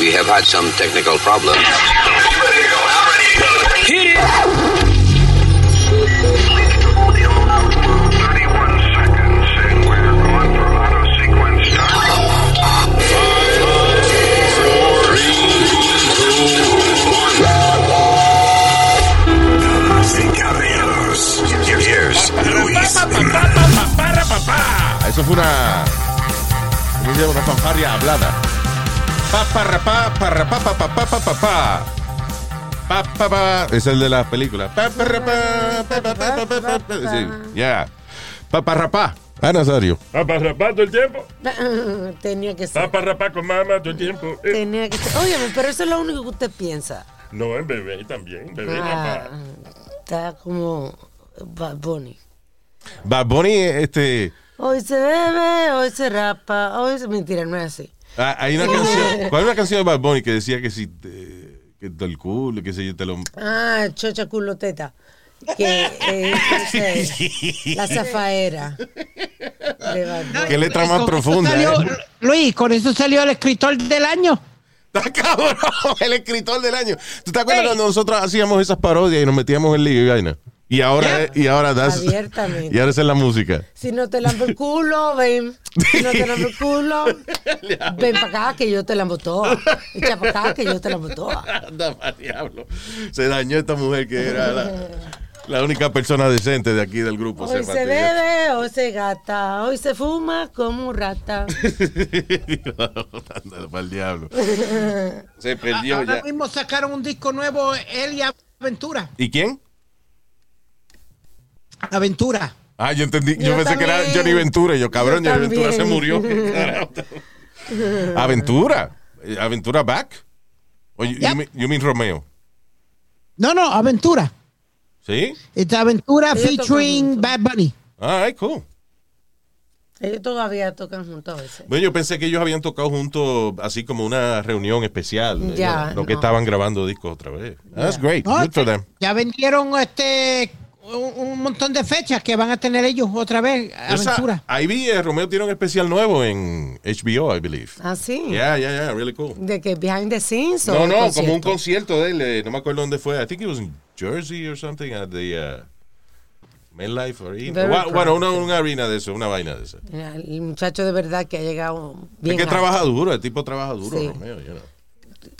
We have had some technical problems. Hit it! Damas y caballeros, here's Luis Para, papá. Eso fue una. ¿Cómo se llama? Una fanfarria hablada. Pa, parra, pa, parra, pa, pa, pa, pa, pa, pa, pa. Pa, pa, pa. Es el de la película. Pa, parra, pa, pa, pa, pa, pa, pa, pa. Sí, ya. Pa, parra, pa. Ah, Nazario. Papá rapá todo el tiempo. Tenía que ser. Papá rapá con mamá todo el tiempo. Eh, Tenía que ser. Óyeme, pero eso es lo único que usted piensa. No, en bebé también. Bebé Ah, está como Bad Bunny. Bad Bunny, este. Hoy se bebe, hoy se rapa, hoy se... Mentira, no es así. Ah, Hay una canción. ¿Cuál es una canción de Bad Bunny que decía que si. te- que del culo, que si yo te lo. Ah, chocha culo teta. Que eh, entonces, la zafaera. de Bad Bunny. Qué letra más Con profunda. salió- eh. Luis, con eso salió el escritor del año. Está cabrón, el escritor del año. ¿Tú te acuerdas cuando nosotros hacíamos esas parodias y nos metíamos en lío y vaina? Y ahora, y ahora das. Abiertamente. Y ahora esa es la música. Si no te lambo el culo, ven. Si no te lambo el culo, ven para acá que yo te lambo toda. Echa para acá que yo te lambo toda. Anda pa'l diablo. Se dañó esta mujer que era la, la única persona decente de aquí del grupo. Hoy se bebe, hoy se gata, hoy se fuma como un rata. Anda pa'l diablo. Se perdió Ahora ya. mismo sacaron un disco nuevo, él y Aventura. ¿Y quién? Aventura. Ah, yo entendí. Yo, Yo pensé que era. Johnny Ventura. Y yo, cabrón, Yo Johnny Ventura se murió. Aventura. Eh, Aventura back. O you, you Yep. mean, you mean Romeo. No, no, Aventura. ¿Sí? Es Aventura Ellos featuring. Bad Bunny. All right, cool. Ellos todavía tocan juntos a veces. Bueno, yo pensé que ellos habían tocado juntos, así como una reunión especial. eh, Ya, Lo que no. estaban grabando discos otra vez. That's great. No, Good for them. Ya vendieron este un, un montón de fechas que van a tener ellos otra vez. Esa- Aventura. ahí vi, eh, Romeo tiene un especial nuevo en HBO, I believe. Ah, sí. Yeah, yeah, yeah, really cool. De que behind the scenes o No, no, como un concierto? de él, eh, no me acuerdo dónde fue. I think it was in Jersey or something at the uh. Very Bueno, bueno, una, una arena de eso, una vaina de eso. El muchacho de verdad que ha llegado bien. Es que alto. trabaja duro, el tipo trabaja duro, Sí. Romeo, you know.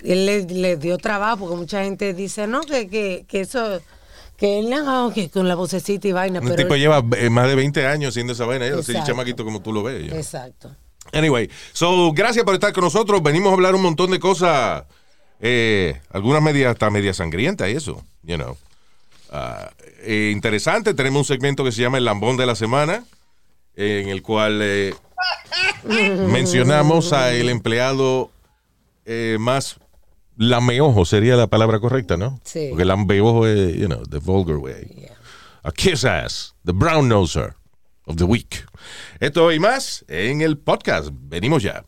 Él le, le dio trabajo porque mucha gente dice, no, que, que, que eso, que él no, que con la vocecita y vaina, Un pero... tipo lleva eh, más de 20 años haciendo esa vaina, yo soy Exacto. chamaquito como tú lo ves. you know. Exacto. Anyway, so gracias por estar con nosotros. Venimos a hablar un montón de cosas, eh, algunas medias, hasta media sangrientas y eso, you know. Ah, eh, interesante, tenemos un segmento que se llama El Lambón de la Semana, en el cual eh, mencionamos a el empleado eh, más lameojo, sería la palabra correcta, ¿no? Sí. Porque lambeojo es, you know, the vulgar way. Yeah. A kiss ass, the brown noser of the week. Esto y más en el podcast. Venimos ya.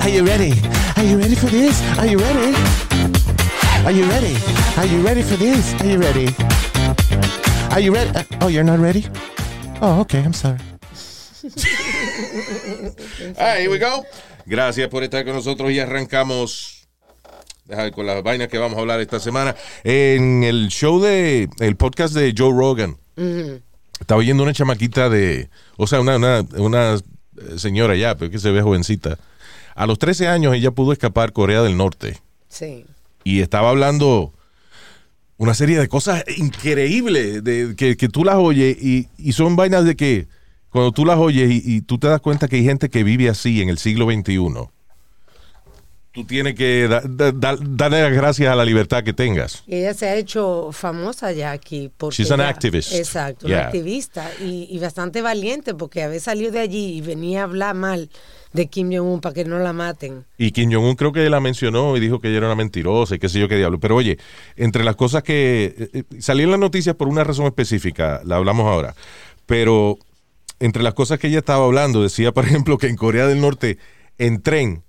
Are you ready? Are you ready for this? Are you ready? Are you ready? Are you ready for this? Are you ready? Are you ready? Uh, oh, you're not ready? Oh, okay. I'm sorry. Ah, here we go. Gracias por estar con nosotros y arrancamos con las vainas que vamos a hablar esta semana. En el show de, el podcast de Joe Rogan, estaba oyendo una chamaquita de, o sea, una, una, una eh, señora ya, pero que se ve jovencita. A los 13 años ella pudo escapar Corea del Norte. Sí. y estaba hablando una serie de cosas increíbles de, que, que tú las oyes y, y son vainas de que cuando tú las oyes y, y tú te das cuenta que hay gente que vive así en el siglo XXI, tú tienes que da- da- da- darle las gracias a la libertad que tengas. Y ella se ha hecho famosa ya aquí. Porque She's an ella- activist. Exacto, Yeah. una activista y, y bastante valiente porque había salido de allí y venía a hablar mal de Kim Jong-un para que no la maten. Y Kim Jong-un creo que la mencionó y dijo que ella era una mentirosa y qué sé yo qué diablo. Pero oye, entre las cosas que eh, eh, salió en las noticias por una razón específica, la hablamos ahora, pero entre las cosas que ella estaba hablando, decía, por ejemplo, que en Corea del Norte, en tren,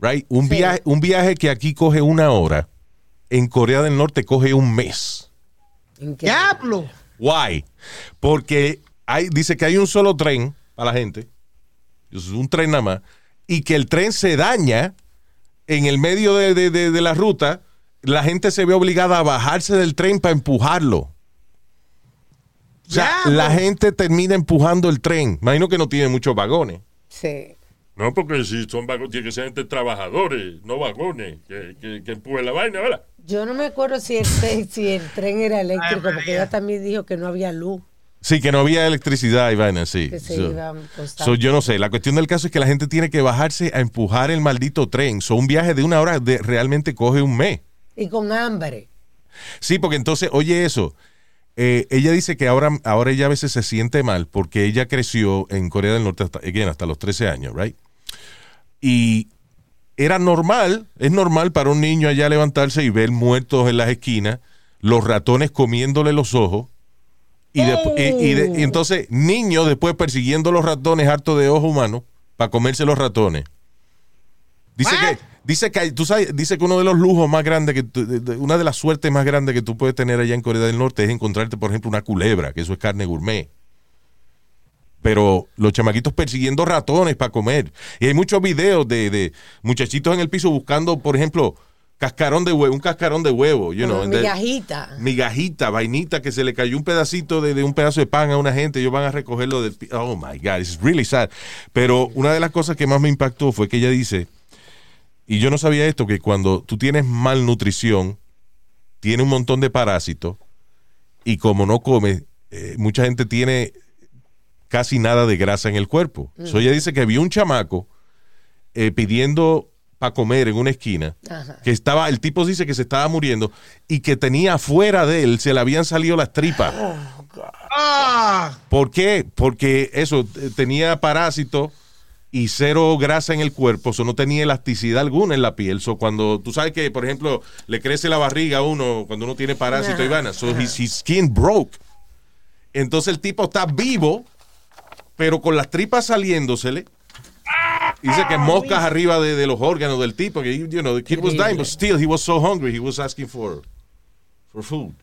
right, un, Sí. viaje, un viaje que aquí coge una hora, en Corea del Norte coge un mes. Diablo. Why? Porque hay, dice que hay un solo tren para la gente, es un tren nada más, y que el tren se daña en el medio de, de- de- de la ruta, la gente se ve obligada a bajarse del tren para empujarlo. O sea, la gente termina empujando el tren. Imagino que no tiene muchos vagones. Sí. No, porque si son vagones, tiene que ser gente trabajadores, no vagones, que, que, que empuje la vaina, ¿verdad? Yo no me acuerdo si el, tren- si el tren era eléctrico, porque ella también dijo que no había luz. Sí, que no había electricidad y vaina, sí. Que se So- iba constante. so, yo no sé, la cuestión del caso es que la gente tiene que bajarse a empujar el maldito tren. So, un viaje de una hora de, realmente coge un mes. Y con hambre. Sí, porque entonces, oye eso, eh, ella dice que ahora, ahora ella a veces se siente mal porque ella creció en Corea del Norte hasta, again, hasta los 13 años, right? Y era normal, es normal para un niño allá levantarse y ver muertos en las esquinas, los ratones comiéndole los ojos. Y, despu- y- y de- y entonces niños después persiguiendo los ratones hartos de ojos humanos para comerse los ratones. Dice que, dice que tú sabes, dice que uno de los lujos más grandes que tú- de- de- una de las suertes más grandes que tú puedes tener allá en Corea del Norte es encontrarte, por ejemplo, una culebra, que eso es carne gourmet. Pero los chamaquitos persiguiendo ratones para comer. Y hay muchos videos de, de muchachitos en el piso buscando, por ejemplo, cascarón de huevo, un cascarón de huevo, you know, migajita. migajita, vainita, que se le cayó un pedacito de, de un pedazo de pan a una gente, ellos van a recogerlo del... Oh, my God, it's really sad. Pero una de las cosas que más me impactó fue que ella dice, y yo no sabía esto, que cuando tú tienes malnutrición, tiene un montón de parásitos, y como no come, eh, mucha gente tiene casi nada de grasa en el cuerpo. So ella dice que vio un chamaco eh, pidiendo para comer en una esquina, Ajá. que estaba, el tipo dice que se estaba muriendo y que tenía afuera de él, se le habían salido las tripas. Ah, ¿Por qué? Porque eso, eh, tenía parásito y cero grasa en el cuerpo, eso no tenía elasticidad alguna en la piel. So, cuando tú sabes que, por ejemplo, le crece la barriga a uno cuando uno tiene parásito vaina, so his, his skin broke. Entonces el tipo está vivo, pero con las tripas saliéndosele. Dice que moscas arriba de, de los órganos del tipo, que, you know, the kid was dying, but still he was so hungry, he was asking for, for food.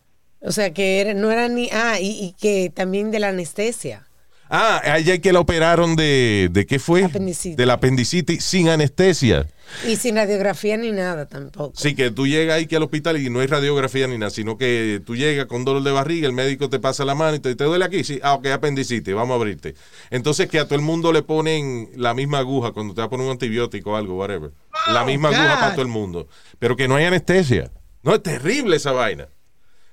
O sea, que era- no era ni. Ah, y, y que también de la anestesia. Ah, a ella que la operaron de, ¿de qué fue? Apendicitis. De la apendicitis sin anestesia. Y sin radiografía ni nada tampoco. Sí, que tú llegas ahí que al hospital y no hay radiografía ni nada, sino que tú llegas con dolor de barriga, el médico te pasa la mano y te, ¿te duele aquí. Sí, ah, ok, apendicitis, vamos a abrirte. Entonces que a todo el mundo le ponen la misma aguja cuando te va a poner un antibiótico o algo, whatever. la misma God. aguja para todo el mundo. Pero que no hay anestesia. No, es terrible esa vaina.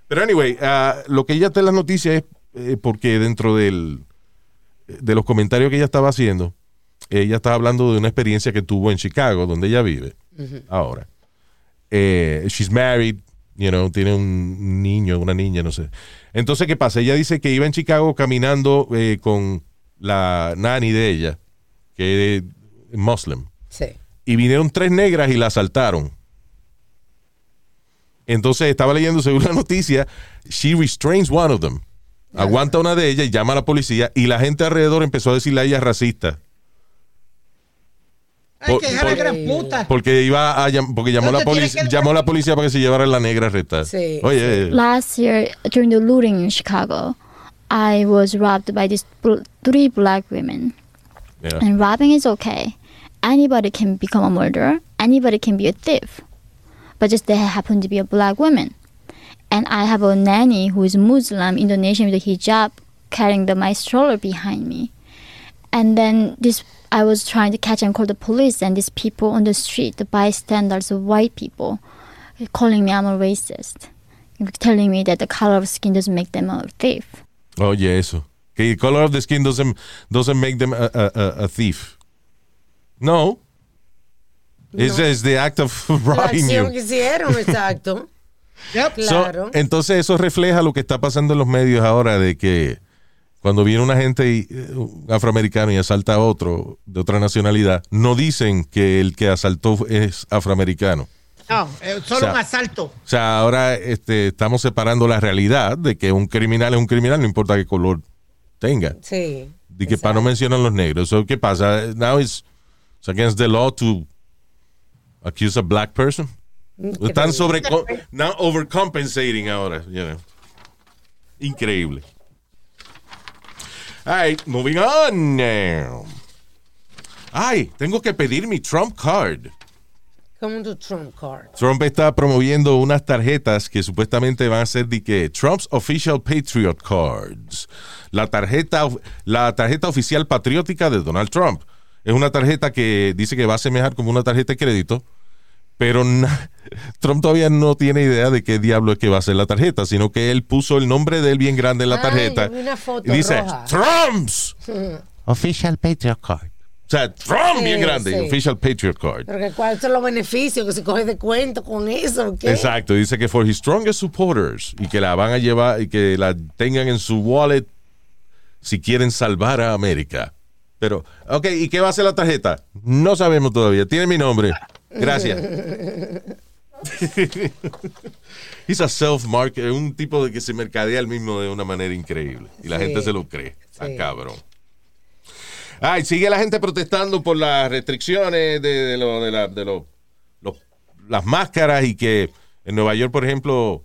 Pero anyway, ah, lo que ella está en las noticias es eh, porque dentro del, de los comentarios que ella estaba haciendo, ella estaba hablando de una experiencia que tuvo en Chicago, donde ella vive ahora. Eh, she's married, you know, tiene un niño, una niña, no sé. Entonces, ¿qué pasa? Ella dice que iba en Chicago caminando eh, con la nani de ella, que es muslim, Sí. y vinieron tres negras y la asaltaron. Entonces estaba leyendo según la noticia, she restrains one of them. Aguanta una de ellas y llama a la policía y la gente alrededor empezó a decirle a ella racista. ay, Por- que hija de por- gran puta. Porque iba a porque llamó la policía, que- llamó a la policía para que se llevara la negra arrestada. Sí, Oye, Last year, during the looting in Chicago, I was robbed by these three black women. yeah. And robbing is okay. Anybody can become a murderer. Anybody can be a thief. But just they happen to be a black woman. And I have a nanny who is Muslim, Indonesian with a hijab, carrying the, my stroller behind me. And then this, I was trying to catch and call the police, and these people on the street, the bystanders, of white people, calling me I'm a racist, telling me that the color of skin doesn't make them a thief. Oh, Oye, eso. Que the color of the skin doesn't, doesn't make them a, a- a- a thief. No. It's, it's the act of La robbing acción you. que hicieron, exacto. Yep. So, Claro. entonces eso refleja lo que está pasando en los medios ahora de que cuando viene una gente y- eh, un afroamericano y asalta a otro de otra nacionalidad, no dicen que el que asaltó es afroamericano. No, eh, solo O sea, un asalto. O sea, ahora este, estamos separando la realidad de que un criminal es un criminal, no importa qué color tenga. Sí. De que para no mencionar los negros. So, ¿Qué pasa? Now it's, it's against the law to accuse a black person. Están sobre now overcompensating ahora. you know. Increíble. All right, moving on. now. Ay, tengo que pedir mi Trump card. Como tu Trump card. Trump está promoviendo unas tarjetas que supuestamente van a ser de que Trump's Official Patriot Cards. La tarjeta, la tarjeta oficial patriótica de Donald Trump. Es una tarjeta que dice que va a semejar como una tarjeta de crédito, pero Trump todavía no tiene idea de qué diablo es que va a ser la tarjeta, sino que él puso el nombre de él bien grande en la Ay, tarjeta. una foto y dice, roja. Trump's. Official Patriot Card. O sea, Trump Sí, bien grande, sí. Official Patriot Card. Pero que cuáles son los beneficios que se coge de cuento con eso, ¿qué? Exacto, dice que for his strongest supporters y que la van a llevar y que la tengan en su wallet si quieren salvar a América. Pero, ok, ¿y qué va a hacer la tarjeta? No sabemos todavía. Tiene mi nombre. Gracias. He's a self-market, un tipo de que se mercadea el mismo de una manera increíble. Y la Sí. gente se lo cree. Está Sí. cabrón. Ay, sigue la gente protestando por las restricciones de, de lo- de la- de lo- los- las máscaras y que en Nueva York, por ejemplo,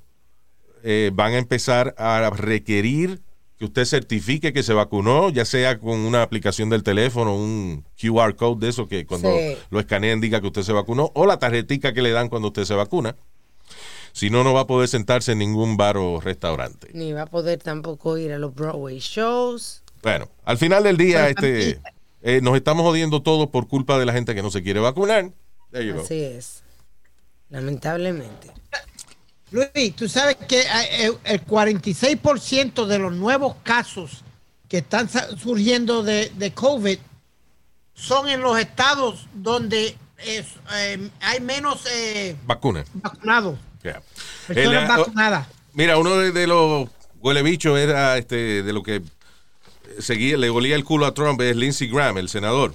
eh, van a empezar a requerir que usted certifique que se vacunó, ya sea con una aplicación del teléfono, un QR code de eso que cuando Sí. lo escanean diga que usted se vacunó, o la tarjetica que le dan cuando usted se vacuna. Si no, no va a poder sentarse en ningún bar o restaurante. Ni va a poder tampoco ir a los Broadway shows. Bueno, al final del día, este, eh, nos estamos jodiendo todos por culpa de la gente que no se quiere vacunar. Go. Así es. Lamentablemente. Luis, tú sabes que eh, el 46% de los nuevos casos que están surgiendo de, de COVID son en los estados donde es, eh, hay menos eh, Vacuna. vacunados, Yeah. personas El, uh, vacunadas. Mira, uno de, de los huele bichos era este de lo que seguía, le olía el culo a Trump, es Lindsey Graham, el senador.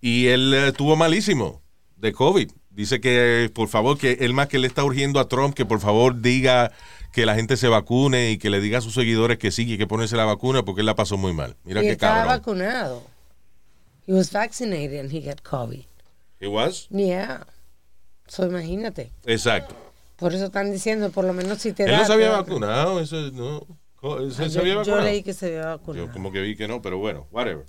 Y él eh, estuvo malísimo de COVID. Dice que, por favor, que él más que le está urgiendo a Trump que por favor diga que la gente se vacune y que le diga a sus seguidores que sí, que hay que ponerse la vacuna porque él la pasó muy mal. Mira y qué estaba cabrón. vacunado. He was vaccinated and he got COVID. It was? Yeah. So imagínate. Exacto. Por eso están diciendo, por lo menos si te Él da. no se había vacunado, eso no. ¿Se, Ah, se yo, había yo leí que se había vacunado. Yo como que vi que no, pero bueno, whatever.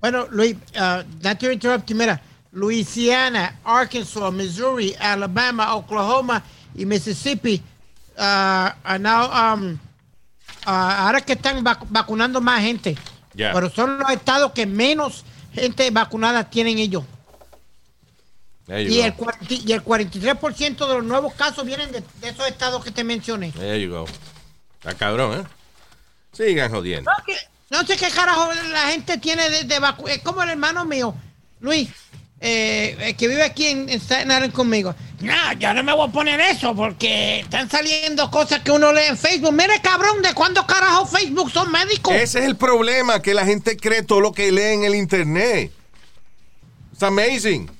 Bueno, Luis, uh, not to interrupt you, mira, Louisiana, Arkansas, Missouri, Alabama, Oklahoma y Mississippi, uh, are now, um, uh, ahora que están vac- vacunando más gente, pero son los estados que menos gente vacunada tienen ellos. Y el, 40 y el 43% de los nuevos casos vienen de, de esos estados que te mencioné. There you go. Está cabrón, ¿eh? Sigan jodiendo. No, que- no sé qué carajo la gente tiene de, de vacu- Es como el hermano mío, Luis, eh, que vive aquí en, en Staten Island conmigo. No, yo no me voy a poner eso porque están saliendo cosas que uno lee en Facebook. Mire, cabrón, ¿de cuándo carajo Facebook son médicos? Ese es el problema, que la gente cree todo lo que lee en el internet. It's amazing.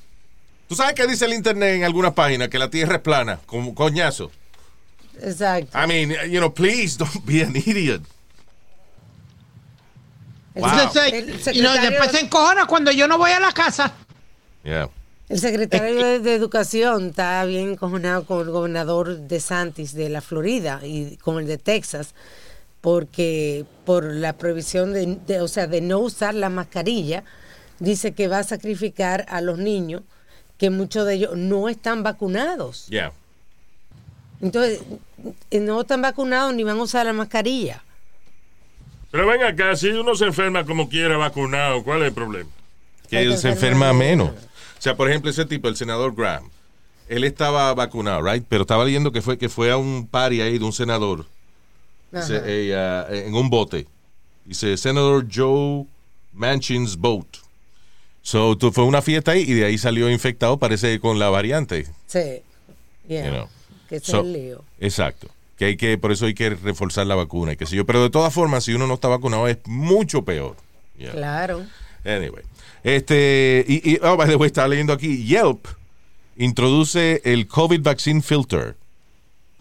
¿Tú sabes qué dice el internet en algunas páginas? Que la tierra es plana, como coñazo. Exacto. I mean, you know, please don't be an idiot. Wow. Entonces, el y no, secretario- después se encojona cuando yo no voy a la casa. Yeah. el secretario de, de Educación está bien encojonado con el gobernador de Santis de la Florida y con el de Texas porque por la prohibición de, de- o sea, de no usar la mascarilla, dice que va a sacrificar a los niños que muchos de ellos no están vacunados. Yeah. Entonces, eh, no están vacunados ni van a usar la mascarilla. Pero ven acá, si uno se enferma como quiera vacunado, ¿cuál es el problema? Que se enferma menos. menos. O sea, por ejemplo, ese tipo, el senador Graham, él estaba vacunado, right? Pero estaba leyendo que fue que fue a un party ahí de un senador eh, ah, en un bote. Dice, Senador Joe Manchin's boat. So, tu- fue una fiesta ahí y de ahí salió infectado, parece con la variante. Sí. Yeah. You know. Que ese So- es el lío. Exacto. Que hay que, por eso hay que reforzar la vacuna y qué sé yo. Pero de todas formas, si uno no está vacunado es mucho peor. Yeah. Claro. Anyway. Este, y, y oh, by the way, estaba leyendo aquí, Yelp introduce el COVID Vaccine Filter.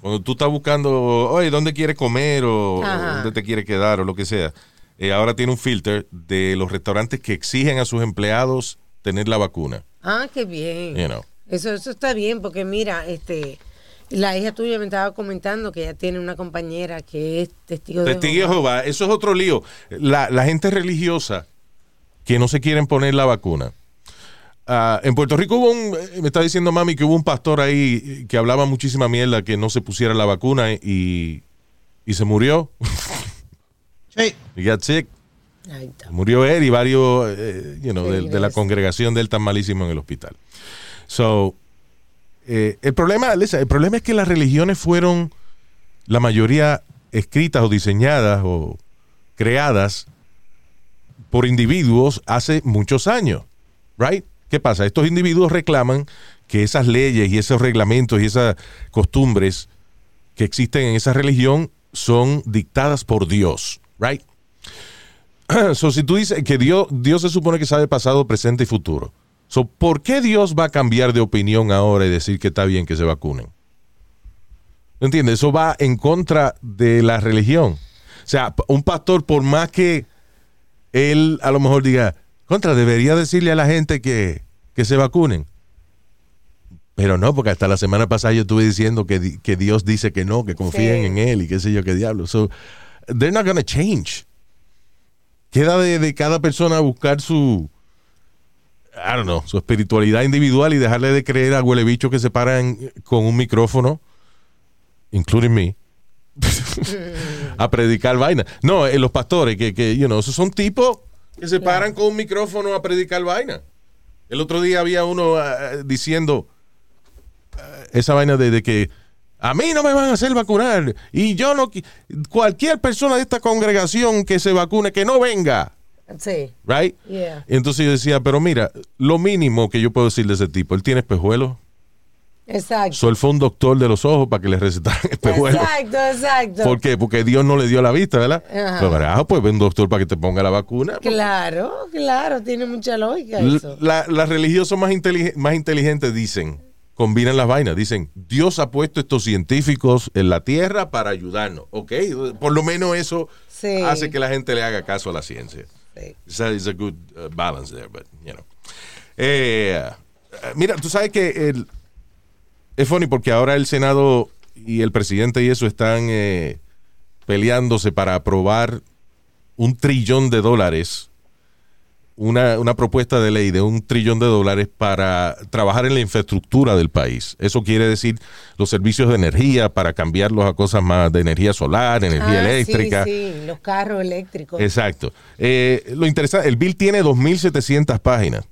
Cuando tú estás buscando, oye, ¿dónde quieres comer o, Ajá. dónde te quieres quedar o lo que sea? eh, ahora tiene un filter de los restaurantes que exigen a sus empleados tener la vacuna. Ah, qué bien. You know. Eso, eso está bien, porque mira, este, La hija tuya me estaba comentando que ella tiene una compañera que es testigo de Testigo de Jehová. Jehová, eso es otro lío. La, la gente religiosa que no se quieren poner la vacuna. Ah, en Puerto Rico hubo un, me está diciendo mami que hubo un pastor ahí que hablaba muchísima mierda que no se pusiera la vacuna y, y se murió. Sí. He got sick. Ahí está. Murió él y varios, eh, you know, de, de la congregación de él tan malísimo en el hospital. So, eh, el problema, el problema es que las religiones fueron la mayoría escritas o diseñadas o creadas por individuos hace muchos años, right? ¿Qué pasa? Estos individuos reclaman que esas leyes y esos reglamentos y esas costumbres que existen en esa religión son dictadas por Dios, right? So, si tú dices que Dios, Dios se supone que sabe pasado, presente y futuro. So, ¿Por qué Dios va a cambiar de opinión ahora y decir que está bien que se vacunen? ¿Me entiendes? Eso va en contra de la religión. O sea, un pastor, por más que él a lo mejor diga, contra, debería decirle a la gente que, que se vacunen. Pero no, porque hasta la semana pasada yo estuve diciendo que, que Dios dice que no, que confíen Sí. en Él y qué sé yo qué diablo. So, they're not gonna change. Queda de, de cada persona buscar su, I don't know, su espiritualidad individual y dejarle de creer a huele bichos que se paran con un micrófono, including me, a predicar vaina. No, eh, los pastores, que, que, you know, esos son tipos que se paran con un micrófono a predicar vaina. El otro día había uno ah, diciendo ah, esa vaina de, de que a mí no me van a hacer vacunar y yo no, qui- cualquier persona de esta congregación que se vacune, que no venga, Sí, right? yeah. Entonces yo decía, pero mira, lo mínimo que yo puedo decir de ese tipo, él tiene espejuelos. Exacto. So, él fue un doctor de los ojos para que le recetaran espejuelos. Exacto, exacto. ¿Por qué? Porque Dios no le dio la vista, ¿verdad? Ajá. Pero carajo, pues ve un doctor para que te ponga la vacuna. Claro, claro, tiene mucha lógica eso. la- las religiosos más, inteligen- más inteligentes dicen, combinan las vainas, dicen, Dios ha puesto estos científicos en la tierra para ayudarnos, ¿ok? Por lo menos eso Sí. hace que la gente le haga caso a la ciencia. Sí. That is a good uh, balance there, but, you know. Eh, uh, mira, tú sabes que el, es funny porque ahora el Senado y el presidente y eso están eh, peleándose para aprobar un trillón de dólares, una, una propuesta de ley de un trillón de dólares para trabajar en la infraestructura del país. Eso quiere decir los servicios de energía para cambiarlos a cosas más de energía solar, energía Ah, eléctrica. Sí, sí, los carros eléctricos. Exacto. Eh, lo interesante, el bill tiene 2.700 páginas.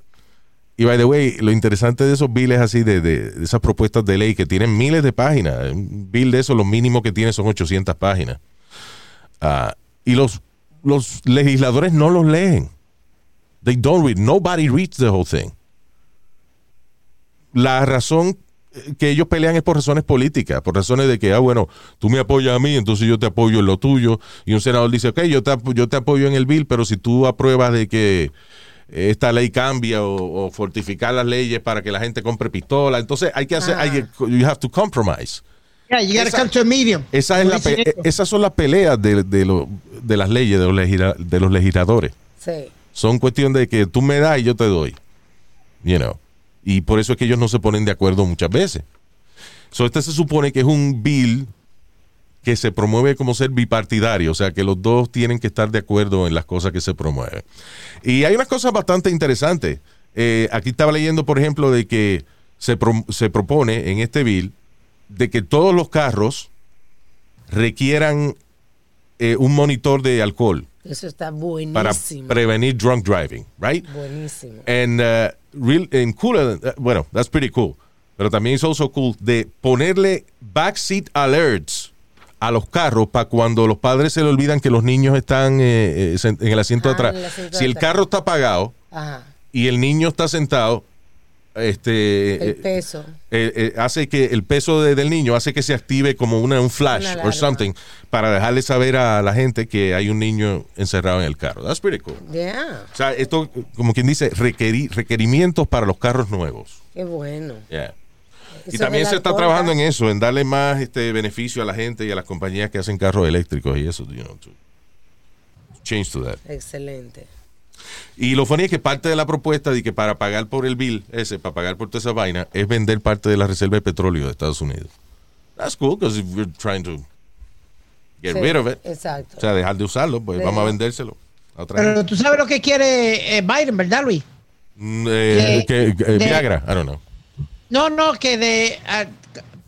Y by the way, lo interesante de esos billes así, de, de- esas propuestas de ley que tienen miles de páginas, un bill de eso lo mínimo que tiene son 800 páginas. Ah, y los, los legisladores no los leen. They don't read. Nobody reads the whole thing. La razón que ellos pelean es por razones políticas, por razones de que, ah, bueno, tú me apoyas a mí, entonces yo te apoyo en lo tuyo. Y un senador dice, ok, yo te, yo te apoyo en el bill, pero si tú apruebas de que esta ley cambia o, o fortificar las leyes para que la gente compre pistola, entonces hay que hacer, Ah. hay que- you have to compromise. Yeah, you gotta Esa- come to a medium. Esa es Como la dicen pe- ellos. esas son las peleas de, de, lo- de las leyes, de los, legisla- de los legisladores. Sí. Son cuestión de que tú me das y yo te doy. You know. Y por eso es que ellos no se ponen de acuerdo muchas veces. So, este se supone que es un bill que se promueve como ser bipartidario, o sea que los dos tienen que estar de acuerdo en las cosas que se promueven. Y hay unas cosas bastante interesantes. Eh, aquí estaba leyendo, por ejemplo, de que se, pro- se propone en este bill de que todos los carros requieran eh, un monitor de alcohol Eso está para buenísimo. prevenir drunk driving, right? buenísimo. And uh, real and cool, uh, bueno, that's pretty cool. Pero también es also cool de ponerle backseat alerts a los carros para cuando los padres se le olvidan que los niños están eh, eh, en el asiento de Ah, atrás. en el asiento Si de el atrás. carro está apagado Ajá. y el niño está sentado, este El eh, peso. eh, eh, hace que el peso de- del niño hace que se active como una, un flash alarma. something para dejarle saber a la gente que hay un niño encerrado en el carro. That's pretty cool. Yeah, O sea, esto, como quien dice, requeri- requerimientos para los carros nuevos. qué bueno. Yeah. Y también se está trabajando en eso, en darle más este beneficio a la gente y a las compañías que hacen carros eléctricos y eso, you know, to change to that. Excelente. Y lo funny es que parte de la propuesta de que para pagar por el bill ese, para pagar por toda esa vaina, es vender parte de la reserva de petróleo de Estados Unidos. That's cool, because if you're trying to get Sí, rid of it, Exacto. o sea, dejar de usarlo, pues vamos a vendérselo a otra Pero gente. tú sabes lo que quiere eh, Biden, ¿verdad, Luis? Mm, eh, que- que- eh, de- Viagra, I don't know. No, no, que de a-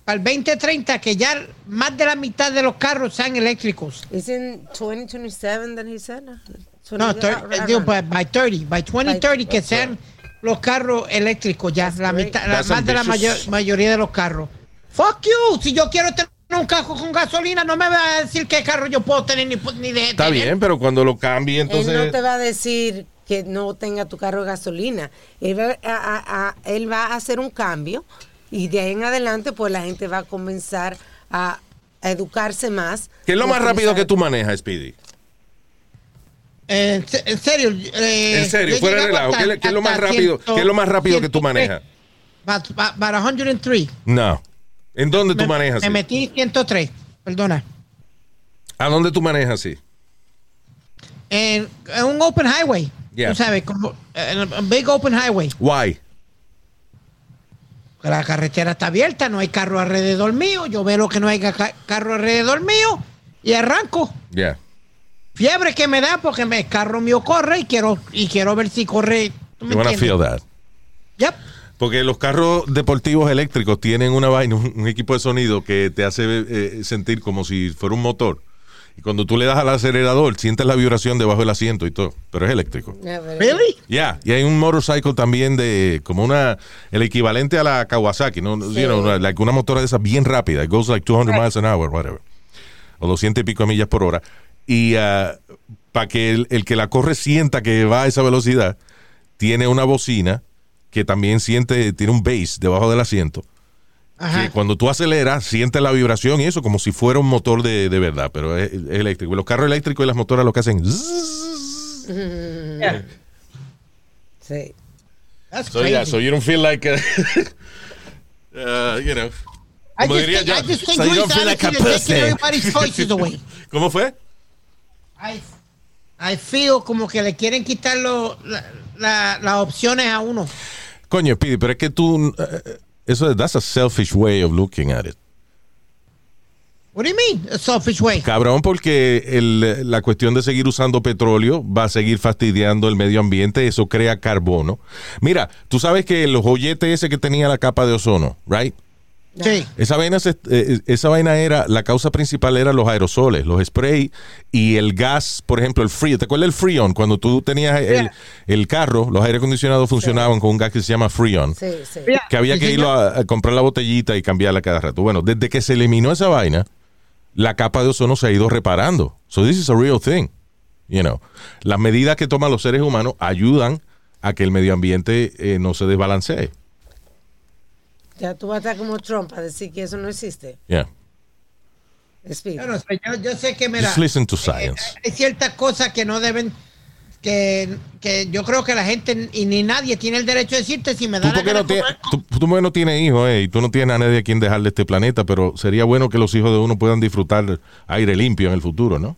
para el 2030 que ya más de la mitad de los carros sean eléctricos. Isn't 2027 that he said? No, thir- eh, digo, by, by 30, by 2030 que sean los carros eléctricos ya, la great. mitad, la- That's más de la mayor- mayoría de los carros. Fuck you, si yo quiero tener un carro con gasolina, no me va a decir qué carro yo puedo tener ni, ni de Está tener. bien, pero cuando lo cambie, entonces... Él no te va a decir que no tenga tu carro de gasolina. Él va a, a- a- él va a hacer un cambio y de ahí en adelante pues la gente va a comenzar a, a educarse más. ¿Qué es lo más rápido que tú manejas, Speedy? Eh, en se- en serio. eh, En serio, fuera de llegaba relajo. ¿Qué, es- qué es lo más rápido, 100, qué es lo más rápido que tú 103, manejas? About, about- about 103. No. ¿En dónde tú manejas? Me sí? metí 103, perdona. ¿A dónde tú manejas así? En, en un open highway. Yeah. Tú sabes, como en un big open highway. Why? La carretera está abierta, no hay carro alrededor mío. Yo veo que no hay ca- carro alrededor mío y arranco. Yeah. Fiebre que me da porque el carro mío corre y quiero y quiero ver si corre. ¿tú me You wanna feel that. Yep. Porque los carros deportivos eléctricos tienen una vaina, un, un equipo de sonido que te hace eh, sentir como si fuera un motor. Y cuando tú le das al acelerador, sientes la vibración debajo del asiento y todo. Pero es eléctrico. But- Really? Ya, y hay un motorcycle también de como una el equivalente a la Kawasaki, ¿no? You know, una, like una motora de esas bien rápida, it goes like 200 miles an hour, whatever. O 200 y pico millas por hora. Y para que el, el que la corre sienta que va a esa velocidad, tiene una bocina que también siente, tiene un bass debajo del asiento. Ajá. Que cuando tú aceleras, sientes la vibración y eso como si fuera un motor de, de verdad, pero es, es eléctrico. Los carros eléctricos y las motoras lo que hacen. Yeah. Sí. That's So yeah, so you don't feel like, uh, uh, you know. I como just, diría think, yo, I just think so you don't feel like a pussy. everybody's choices away. ¿Cómo fue? I, I feel como que le quieren quitar lo- la- la- las opciones a uno. Coño, Pidi, pero es que tú, eh, eso, that's a selfish way of looking at it. What do you mean? A selfish way. Cabrón, porque el- la cuestión de seguir usando petróleo va a seguir fastidiando el medio ambiente, eso crea carbono. Mira, tú sabes que los joyetes ese que tenía la capa de ozono, right? Sí. Esa vaina, se- eh, esa vaina era, la causa principal era los aerosoles, los spray y el gas, por ejemplo, el Freon. ¿Te acuerdas del Freon? Cuando tú tenías el, el carro, los aire acondicionados funcionaban con un gas que se llama Freon. Sí, sí. Yeah. Que había que irlo a, a comprar la botellita y cambiarla cada rato. Bueno, desde que se eliminó esa vaina, la capa de ozono se ha ido reparando. So this is a real thing. You know, las medidas que toman los seres humanos ayudan a que el medio ambiente eh, no se desbalancee. Ya tú vas a estar como Trump a decir que eso no existe. Yeah. Yo, no sé, yo, yo sé que, mira, Just listen to eh, science. hay ciertas cosas que no deben, que, que yo creo que la gente y ni nadie tiene el derecho de decirte si me da Tú la porque, no tienes, comer- tú, tú porque no tienes hijos, eh, y tú no tienes a nadie a quien dejarle este planeta, pero sería bueno que los hijos de uno puedan disfrutar aire limpio en el futuro, ¿no?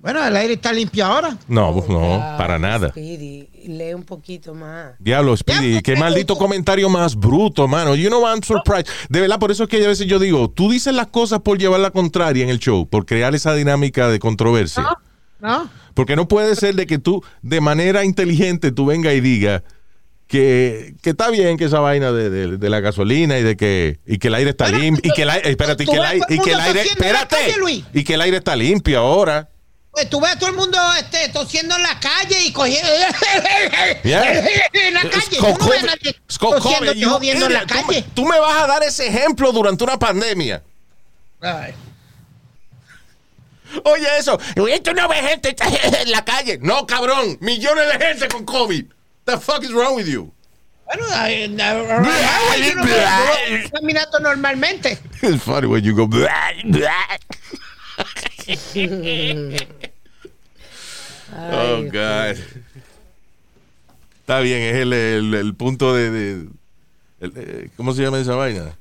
Bueno, el aire está limpio ahora. No, pues no, para nada. Speedy, lee un poquito más. Diablo, Speedy, Ya, qué maldito comentario más bruto, mano. You know, I'm surprised. De verdad, por eso es que a veces yo digo, tú dices las cosas por llevar la contraria en el show, por crear esa dinámica de controversia. ¿No? Porque no puede ser de que tú, de manera inteligente, tú venga y diga que, que está bien que esa vaina de, de- de la gasolina y de que, y que el aire está limpio. Y que el aire, espérate, y que el aire, y que el espérate, y que el aire está limpio ahora. Pues tú ves a todo el mundo este, tosiendo en la calle y cogiendo. Yeah. en la calle. Tú no ves a COVID. nadie tosiendo y jodiendo en la idiot. Tú me- calle. Tú me vas a dar ese ejemplo durante una pandemia. Ay. Oye, eso. Tú no ves gente en la calle. No, cabrón. Millones de gente con COVID. The fuck is wrong with you? Bueno, yo veo- yo caminando normalmente. It's funny when you go. Oh, God. Está bien, es el, el- el punto de. de- el- eh, ¿Cómo se llama esa vaina?